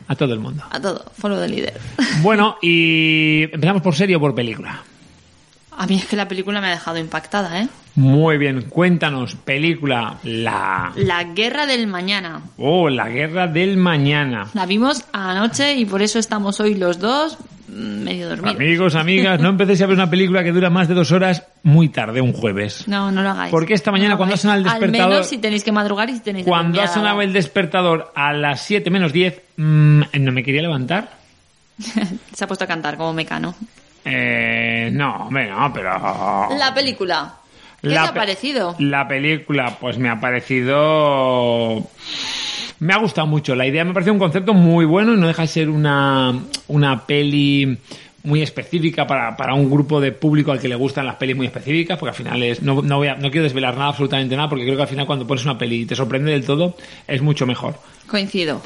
a todo el mundo. A todo, follow the líder. Bueno, y empezamos por serie o por película. A mí es que la película me ha dejado impactada, ¿eh? Muy bien, cuéntanos, película, la... La Guerra del Mañana. Oh, la guerra del mañana. La vimos anoche y por eso estamos hoy los dos mm, medio dormidos. Amigos, amigas, no empecéis a ver una película que dura más de dos horas muy tarde, un jueves. No, no lo hagáis. Porque esta mañana No cuando ha sonado el despertador- Al menos si tenéis que madrugar y si tenéis Cuando ha sonado el despertador a las 7 menos 10, mm, no me quería levantar. Se ha puesto a cantar como mecano. Eh, no, hombre, no, pero... La película. ¿Qué La te ha parecido? La película, pues me ha parecido... Me ha gustado mucho. La idea me parece un concepto muy bueno y no deja de ser una, una peli muy específica para, para un grupo de público al que le gustan las pelis muy específicas, porque al final es, no, no, voy a- no quiero desvelar nada, absolutamente nada, porque creo que al final cuando pones una peli y te sorprende del todo, es mucho mejor. Coincido.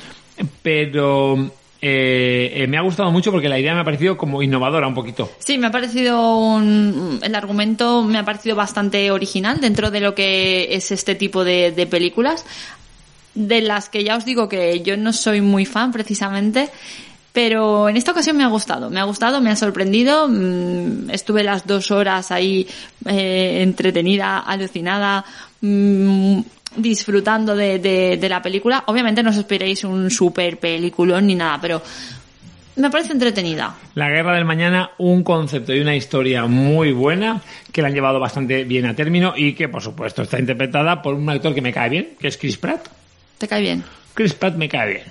Pero eh, eh, me ha gustado mucho porque la idea me ha parecido como innovadora un poquito. Sí, me ha parecido un, el argumento me ha parecido bastante original dentro de lo que es este tipo de, películas, de las que ya os digo que yo no soy muy fan precisamente, pero en esta ocasión me ha gustado, me ha gustado, me ha sorprendido, mm, estuve las dos horas ahí eh, entretenida, alucinada, mm, disfrutando de, de, de la película. Obviamente no os esperéis un super peliculón ni nada, pero me parece entretenida. La Guerra del Mañana, un concepto y una historia muy buena que la han llevado bastante bien a término y que, por supuesto, está interpretada por un actor que me cae bien, que es Chris Pratt. ¿Te cae bien? Chris Pratt me cae bien.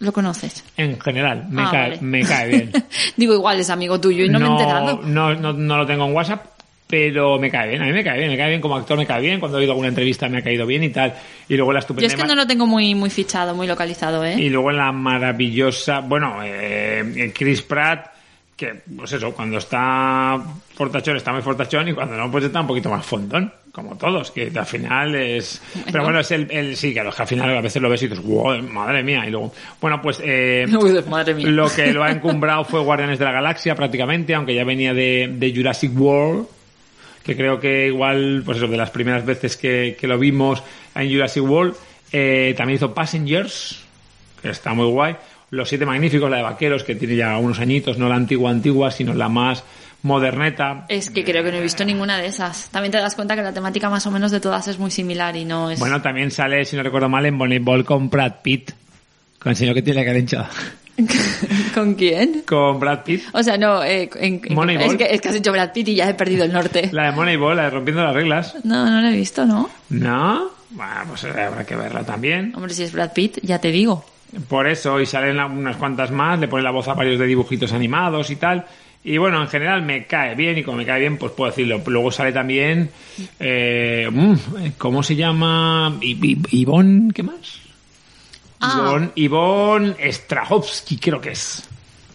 ¿Lo conoces? En general, me, Ah, cae, vale. me cae bien. Digo, igual es amigo tuyo y no, me he enterado. no, no, no lo tengo en WhatsApp, pero me cae bien. A mí me cae bien, me cae bien como actor, me cae bien. Cuando he oído alguna entrevista me ha caído bien y tal. Y luego la Yo estupenda... es que no lo tengo muy, muy fichado, muy localizado, ¿eh? Y luego la maravillosa, bueno, eh, Chris Pratt, que pues eso, cuando está fortachón está muy fortachón y cuando no, pues está un poquito más fondón, como todos, que al final es... Pero bueno, es el, el sí, claro, que al final a veces lo ves y dices, wow, madre mía, y luego... Bueno, pues... Eh, Uy, madre mía. lo que lo ha encumbrado fue Guardianes de la Galaxia prácticamente, aunque ya venía de, de Jurassic World, que creo que igual, pues eso, de las primeras veces que, que lo vimos en Jurassic World, eh, también hizo Passengers, que está muy guay. Los Siete Magníficos, la de Vaqueros, que tiene ya unos añitos, no la antigua antigua, sino la más moderneta. Es que creo que no he visto ninguna de esas. También te das cuenta que la temática más o menos de todas es muy similar y no es... Bueno, también sale, si no recuerdo mal, en Moneyball con Brad Pitt, con el señor que tiene la cara hinchada. ¿Con quién? con Brad Pitt. O sea, no, eh, en- Moneyball. es, que, es que has hecho Brad Pitt y ya he perdido el norte. La de Moneyball, la de Rompiendo las Reglas. No, no lo he visto, ¿no? ¿No? Bueno, pues habrá que verla también. Hombre, si es Brad Pitt, ya te digo. Por eso, y salen la- unas cuantas más, le pone la voz a varios de dibujitos animados y tal. Y bueno, en general me cae bien, y como me cae bien, pues puedo decirlo. Luego sale también. Eh, mm, ¿Cómo se llama? Ivonne, ¿qué más? Ah. Ivonne, Strahovski, creo que es.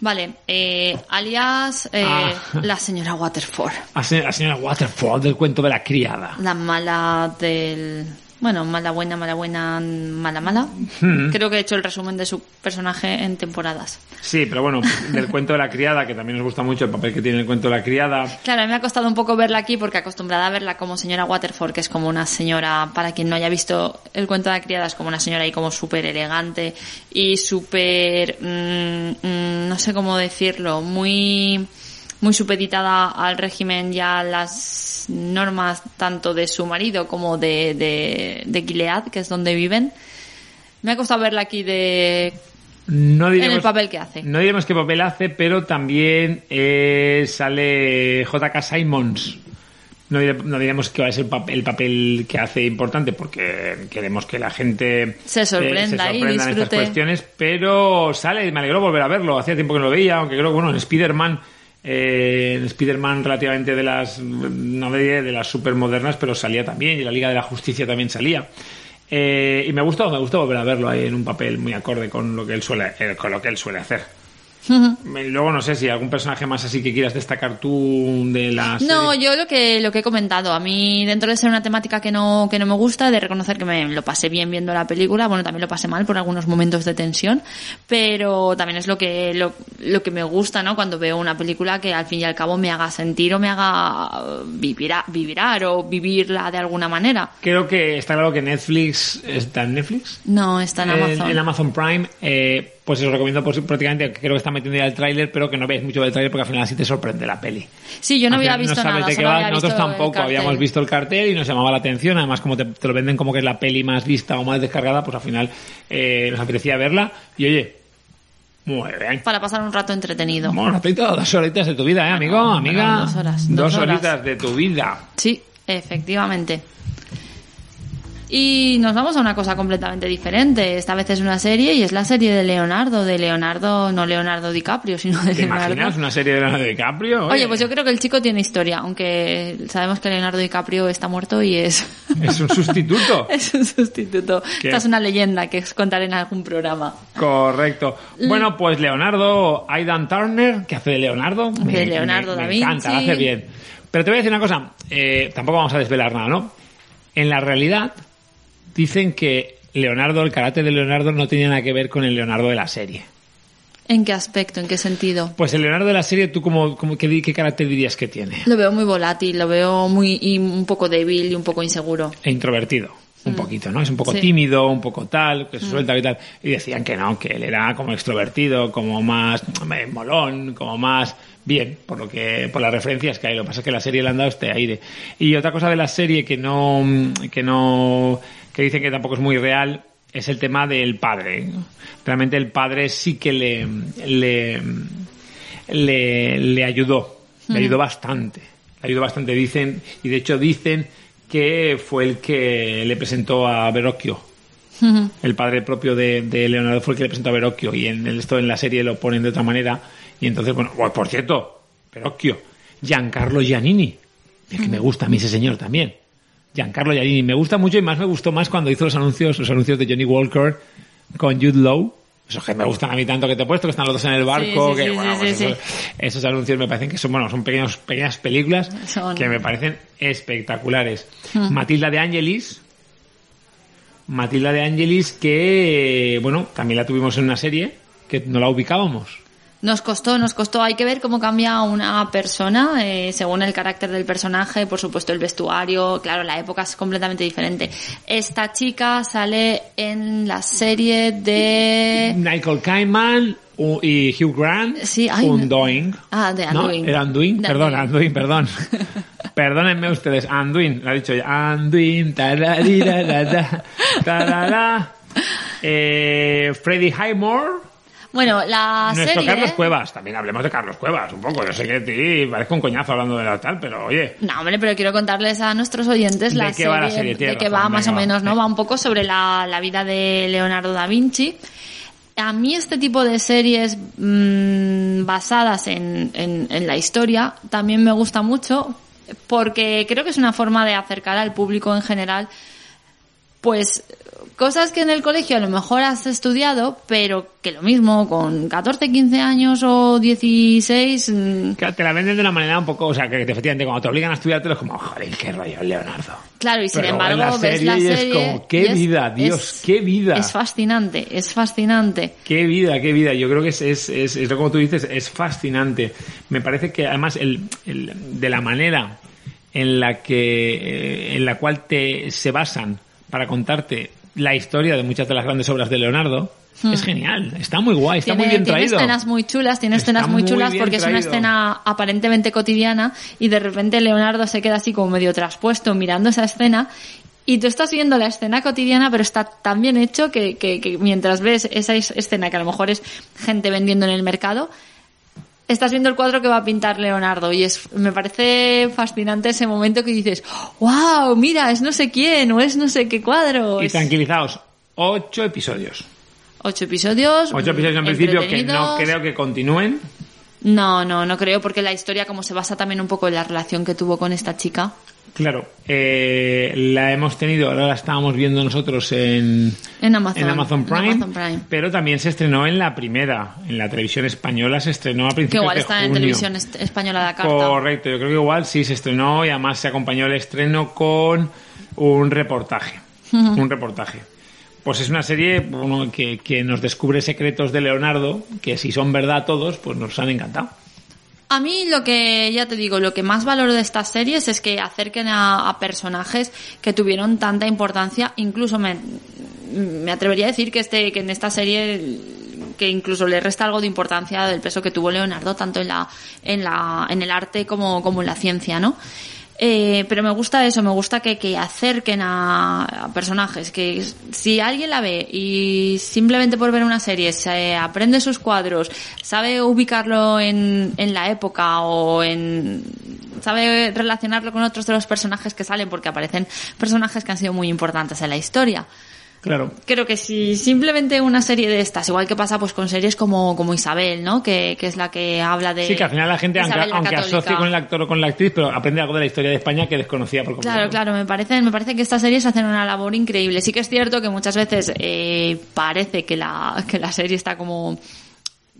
Vale, eh, alias eh, Ah. la señora Waterford. La se- la señora Waterford del cuento de la criada. La mala del... Bueno, mala buena, mala buena, mala mala. Creo que he hecho el resumen de su personaje en temporadas. Sí, pero bueno, del cuento de la criada, que también nos gusta mucho el papel que tiene el cuento de la criada. Claro, a mí me ha costado un poco verla aquí porque acostumbrada a verla como señora Waterford, que es como una señora, para quien no haya visto el cuento de la criada, es como una señora ahí como súper elegante y súper, mm, mm, no sé cómo decirlo, muy, muy supeditada al régimen y a las normas tanto de su marido como de, de, de Gilead, que es donde viven. Me ha costado verla aquí de No diremos, en el papel que hace. No diremos qué papel hace, pero también eh, sale J.K. Simons. No, no diremos que va a ser el papel, el papel que hace importante porque queremos que la gente Se sorprenda eh, se y sorprenda en estas cuestiones, pero sale, me alegró volver a verlo. Hacía tiempo que no lo veía, aunque creo que bueno, en Spider-Man, eh, Spider-Man relativamente de las, no diré de las supermodernas, pero salía también, y la Liga de la Justicia también salía. Eh, y me gustó, me gustó volver a verlo ahí en un papel muy acorde con lo que él suele, eh, con lo que él suele hacer. Luego no sé si algún personaje más así que quieras destacar tú de la No, serie. yo lo que lo que he comentado, a mí dentro de ser una temática que no que no me gusta, de reconocer que me lo pasé bien viendo la película, bueno, también lo pasé mal por algunos momentos de tensión, pero también es lo que lo, lo que me gusta, ¿no? Cuando veo una película que al fin y al cabo me haga sentir o me haga vibrar, vibrar o vivirla de alguna manera. Creo que está claro que Netflix está en Netflix. No, está en Amazon. En, Amazon Prime, eh, pues os recomiendo pues, prácticamente, creo que está metiendo ya el tráiler, pero que no veáis mucho del tráiler porque al final así te sorprende la peli. Sí, yo no había visto no sabes nada, de qué solo va, había nosotros visto tampoco, habíamos visto el cartel y nos llamaba la atención, además como te, te lo venden como que es la peli más vista o más descargada, pues al final eh, nos apetecía verla y oye, muy bien. Para pasar un rato entretenido. Un ratito, dos horitas de tu vida, ¿eh, amigo? Bueno, amiga. dos horas, Dos dos horas. horitas de tu vida. Sí, efectivamente. Y nos vamos a una cosa completamente diferente. Esta vez es una serie y es la serie de Leonardo, de Leonardo, no Leonardo DiCaprio, sino de ¿Te Leonardo. imaginas una serie de Leonardo DiCaprio? Oye, pues yo creo que el chico tiene historia, aunque sabemos que Leonardo DiCaprio está muerto y es, Es un sustituto. es un sustituto. ¿Qué? Esta es una leyenda que os contaré en algún programa. Correcto. Bueno, pues Leonardo, Aidan Turner, que hace de Leonardo. De Leonardo da me encanta, lo hace bien. Pero te voy a decir una cosa, eh, tampoco vamos a desvelar nada, ¿no? En la realidad, dicen que Leonardo, el carácter de Leonardo no tenía nada que ver con el Leonardo de la serie. ¿En qué aspecto? ¿En qué sentido? Pues el Leonardo de la serie, ¿tú cómo, cómo- qué, qué carácter dirías que tiene? Lo veo muy volátil, lo veo muy y un poco débil y un poco inseguro. E introvertido. Un poquito, ¿no? Es un poco Sí. tímido, un poco tal, que se suelta y tal. Y decían que no, que él era como extrovertido, como más molón, como más bien, por lo que, por las referencias que hay. Lo que pasa es que la serie le han dado este aire. Y otra cosa de la serie que no, que no, que dicen que tampoco es muy real, es el tema del padre. Realmente el padre sí que le, le, le, le ayudó, le ayudó bastante, le ayudó bastante, dicen, y de hecho dicen que fue el que le presentó a Verocchio. El padre propio de, de Leonardo fue el que le presentó a Verocchio y en el- esto en la serie lo ponen de otra manera y entonces, bueno, pues, por cierto, Verocchio, Giancarlo Giannini, es que me gusta a mí ese señor también. Giancarlo Giannini, me gusta mucho y más me gustó más cuando hizo los anuncios, los anuncios de Johnny Walker con Jude Law. Esos que me gustan a mí tanto que te he puesto, que están los dos en el barco, Sí, sí, que sí, bueno, pues esos, esos anuncios me parecen que son, bueno, son pequeños, pequeñas películas Son- que me parecen espectaculares. Matilda de Angelis, Matilda de Angelis que, bueno, también la tuvimos en una serie que no la ubicábamos. Nos costó, nos costó. Hay que ver cómo cambia una persona eh, según el carácter del personaje, por supuesto el vestuario. Claro, la época es completamente diferente. Esta chica sale en la serie de... Kidman u- y Hugh Grant, Sí, ay, no. Undoing. Ah, de ¿No? Era Anduin, De perdón, Anduin. Anduin, perdón. Perdónenme ustedes, Anduin, lo ha dicho ya. Anduin, tararira, tarara. Eh, Freddie Highmore. Bueno, la Nuestro serie... Carlos Cuevas, también hablemos de Carlos Cuevas un poco. Yo sé que ti parezco un coñazo hablando de la tal, pero oye, No, hombre, pero quiero contarles a nuestros oyentes ¿De la qué serie, va la serie? de que va más o menos, ¿no? Va un poco sobre la, la vida de Leonardo da Vinci. A mí este tipo de series mm, basadas en, en, en la historia también me gusta mucho porque creo que es una forma de acercar al público en general pues cosas que en el colegio a lo mejor has estudiado, pero que lo mismo con 14, 15 años o 16 mm, que te la venden de una manera un poco, o sea, que efectivamente cuando te obligan a estudiártelo es como, joder, qué rollo, Leonardo. Claro, y sin Pero embargo la ves la serie y es como, qué es- vida, Dios, qué vida. Es fascinante, es fascinante. Qué vida, qué vida. Yo creo que es, es, es, es lo como tú dices, es fascinante. Me parece que además el, el- de la manera en la que eh, en la cual te se basan para contarte la historia de muchas de las grandes obras de Leonardo es genial. Está muy guay, está Hmm. tiene, muy bien tiene traído. escenas muy chulas, tiene Está escenas muy muy chulas porque es una escena aparentemente cotidiana y de repente Leonardo se queda así como medio traspuesto mirando esa escena y tú estás viendo la escena cotidiana pero está tan bien hecho que, que- que mientras ves esa es- escena que a lo mejor es gente vendiendo en el mercado estás viendo el cuadro que va a pintar Leonardo y es me parece fascinante ese momento que dices wow mira es no sé quién o es no sé qué cuadro Y tranquilizaos, ocho episodios. ocho episodios Ocho episodios en principio que no creo que continúen. No, no, no creo, porque la historia como se basa también un poco en la relación que tuvo con esta chica. Claro, eh, la hemos tenido, ahora la estábamos viendo nosotros en, En Amazon. en Amazon en Prime, Amazon Prime. pero también se estrenó en la primera, en la televisión española se estrenó a Que principios igual de está en junio. televisión est- española de carta. Correcto, yo creo que igual sí se estrenó y además se acompañó el estreno con un reportaje. un reportaje. Pues es una serie bueno, que, que nos descubre secretos de Leonardo, que si son verdad todos, pues nos han encantado. A mí lo que, ya te digo, lo que más valoro de estas series es que acerquen a, personajes que tuvieron tanta importancia, incluso me, me atrevería a decir que este, que en esta serie que incluso le resta algo de importancia del peso que tuvo Leonardo tanto en la, en la, en el arte como, como en la ciencia, ¿no? Eh, pero me gusta eso, me gusta que, que acerquen a, a personajes, que si alguien la ve y simplemente por ver una serie se aprende sus cuadros, sabe ubicarlo en, en la época o en, sabe relacionarlo con otros de los personajes que salen porque aparecen personajes que han sido muy importantes en la historia. Claro. Creo que si simplemente una serie de estas, igual que pasa pues con series como, como Isabel, ¿no? Que, que es la que habla de... Sí, que al final la gente, aunque, Isabel la aunque asocie con el actor o con la actriz, pero aprende algo de la historia de España que desconocía por completo. Claro, claro, me parece, me parece que estas series hacen una labor increíble. Sí que es cierto que muchas veces eh, parece que la, que la serie está como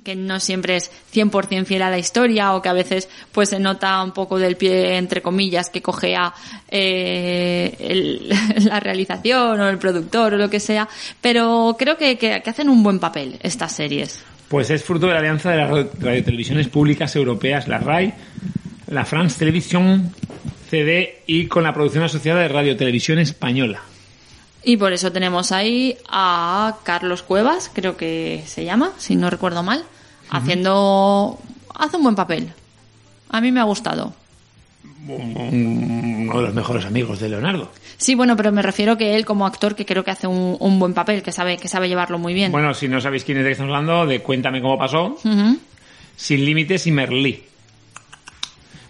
que no siempre es 100% fiel a la historia o que a veces pues se nota un poco del pie entre comillas que cogea eh, el- la realización o el productor o lo que sea. Pero creo que, que- que hacen un buen papel estas series. Pues es fruto de la alianza de las radio- radiotelevisiones públicas europeas, la RAI, la France Television, CD y con la producción asociada de Radio Televisión Española. Y por eso tenemos ahí a Carlos Cuevas, creo que se llama, si no recuerdo mal, haciendo... hace un buen papel. A mí me ha gustado. Uno de los mejores amigos de Leonardo. Sí, bueno, pero me refiero que él como actor que creo que hace un, un buen papel, que sabe, que sabe llevarlo muy bien. Bueno, si no sabéis quién es de estamos hablando, de Cuéntame cómo pasó. Sin Límites y Merlí.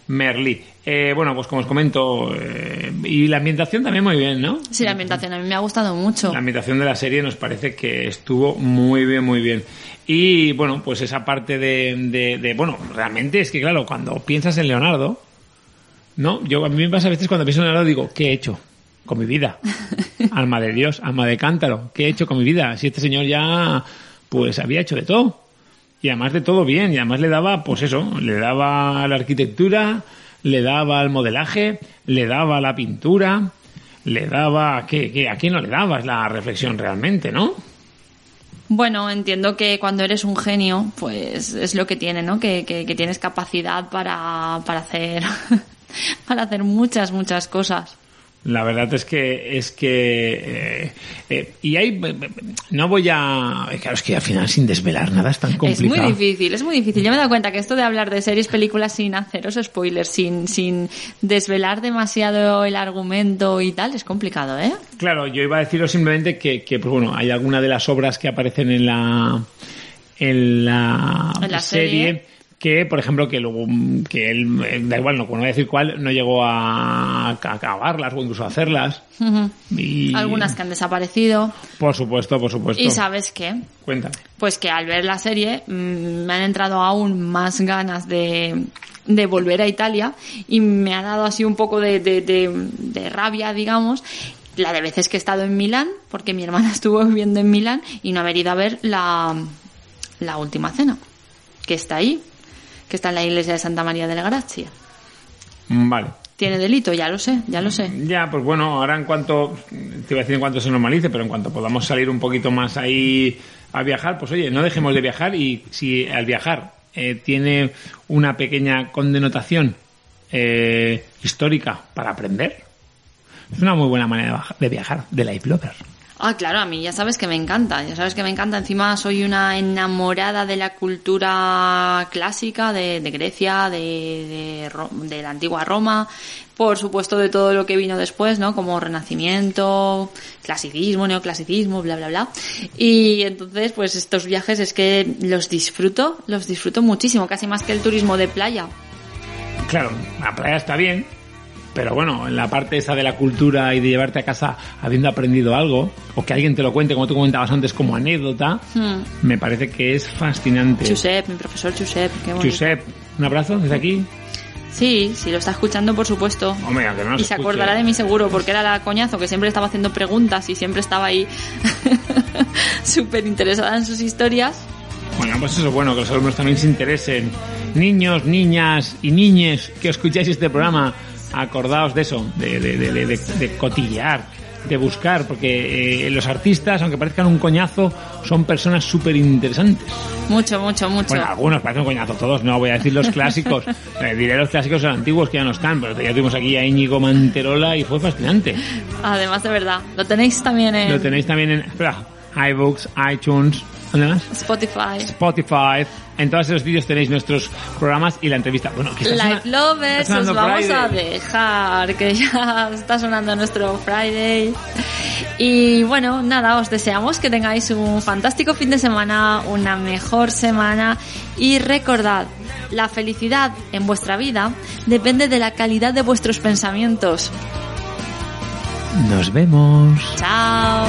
Merlí. Eh, bueno, pues como os comento, eh, y la ambientación también muy bien, ¿no? Sí, la ambientación a mí me ha gustado mucho. La ambientación de la serie nos parece que estuvo muy bien, muy bien. Y bueno, pues esa parte de, de, de- bueno, realmente es que claro, cuando piensas en Leonardo, ¿no? Yo a mí me pasa a veces cuando pienso en Leonardo digo, ¿qué he hecho con mi vida? Alma de Dios, alma de cántaro, ¿qué he hecho con mi vida? Si este señor ya, pues había hecho de todo. Y además de todo bien, y además le daba, pues eso, le daba la arquitectura, le daba al modelaje, le daba la pintura, le daba, ¿qué, qué? ¿A quién no le daba? Es la reflexión realmente, ¿no? Bueno, entiendo que cuando eres un genio, pues es lo que tiene, ¿no? Que, que, que tienes capacidad para, para hacer, para hacer muchas, muchas cosas. La verdad es que es que eh, eh, y hay no voy a claro es que al final sin desvelar nada es tan Es complicado. muy difícil, es muy difícil. Yo me he dado cuenta que esto de hablar de series, películas sin haceros spoilers, sin, sin desvelar demasiado el argumento y tal, es complicado, ¿eh? Claro, yo iba a deciros simplemente que, que pues bueno, hay alguna de las obras que aparecen en la en la, En la serie, serie. Que, por ejemplo, que luego mm, que él, eh, da igual, no, no voy a decir cuál, no llegó a, a acabarlas o incluso a hacerlas. Y, Algunas que han desaparecido. Por supuesto, por supuesto. ¿Y sabes qué? Cuéntame. Pues que al ver la serie mm, me han entrado aún más ganas de, de volver a Italia y me ha dado así un poco de, de, de- de rabia, digamos, la de veces que he estado en Milán, porque mi hermana estuvo viviendo en Milán y no haber ido a ver la, la última cena, que está ahí, que está en la iglesia de Santa María de la Gracia. Mm, Vale. Tiene delito, ya lo sé, ya lo sé. Ya, pues bueno, ahora en cuanto, te iba a decir en cuanto se normalice, pero en cuanto podamos salir un poquito más ahí a viajar, pues oye, no dejemos de viajar y si al viajar eh, tiene una pequeña connotación eh, histórica para aprender, es una muy buena manera de, viajar, de Life Blogger. Ah, claro, a mí ya sabes que me encanta, ya sabes que me encanta. Encima soy una enamorada de la cultura clásica de, de Grecia, de, de, de la antigua Roma, por supuesto de todo lo que vino después, ¿no? Como Renacimiento, clasicismo, neoclasicismo, bla, bla, bla. Y entonces, pues estos viajes es que los disfruto, los disfruto muchísimo, casi más que el turismo de playa. Claro, la playa está bien, pero bueno, en la parte esa de la cultura y de llevarte a casa habiendo aprendido algo, o que alguien te lo cuente, como tú comentabas antes, como anécdota, Hmm. me parece que es fascinante. Josep, mi profesor Josep, qué bonito. Josep, un abrazo desde aquí. Sí, si lo está escuchando, por supuesto. Hombre, aunque no y se escuche. acordará de mí seguro, porque era la coñazo que siempre estaba haciendo preguntas y siempre estaba ahí súper interesada en sus historias. Bueno, pues eso es bueno, que los alumnos también se interesen. Niños, niñas y niñes que escucháis este programa, acordaos de eso, de, de, de, de- cotillear, de buscar, porque eh, los artistas, aunque parezcan un coñazo, son personas súper interesantes. Mucho, mucho, mucho. Bueno, algunos parecen un coñazo, todos no, voy a decir los clásicos. Eh, diré los clásicos antiguos que ya no están, pero ya tuvimos aquí a Íñigo Manterola y fue fascinante. Además, de verdad, lo tenéis también en Lo tenéis también en espera, iBooks, iTunes, ¿dónde más? Spotify. Spotify. En todos esos vídeos tenéis nuestros programas y la entrevista. Bueno, que sona- Lovers, os vamos a dejar, que ya está sonando nuestro Friday. Y bueno, nada, os deseamos que tengáis un fantástico fin de semana, una mejor semana y recordad, la felicidad en vuestra vida depende de la calidad de vuestros pensamientos. Nos vemos. Chao.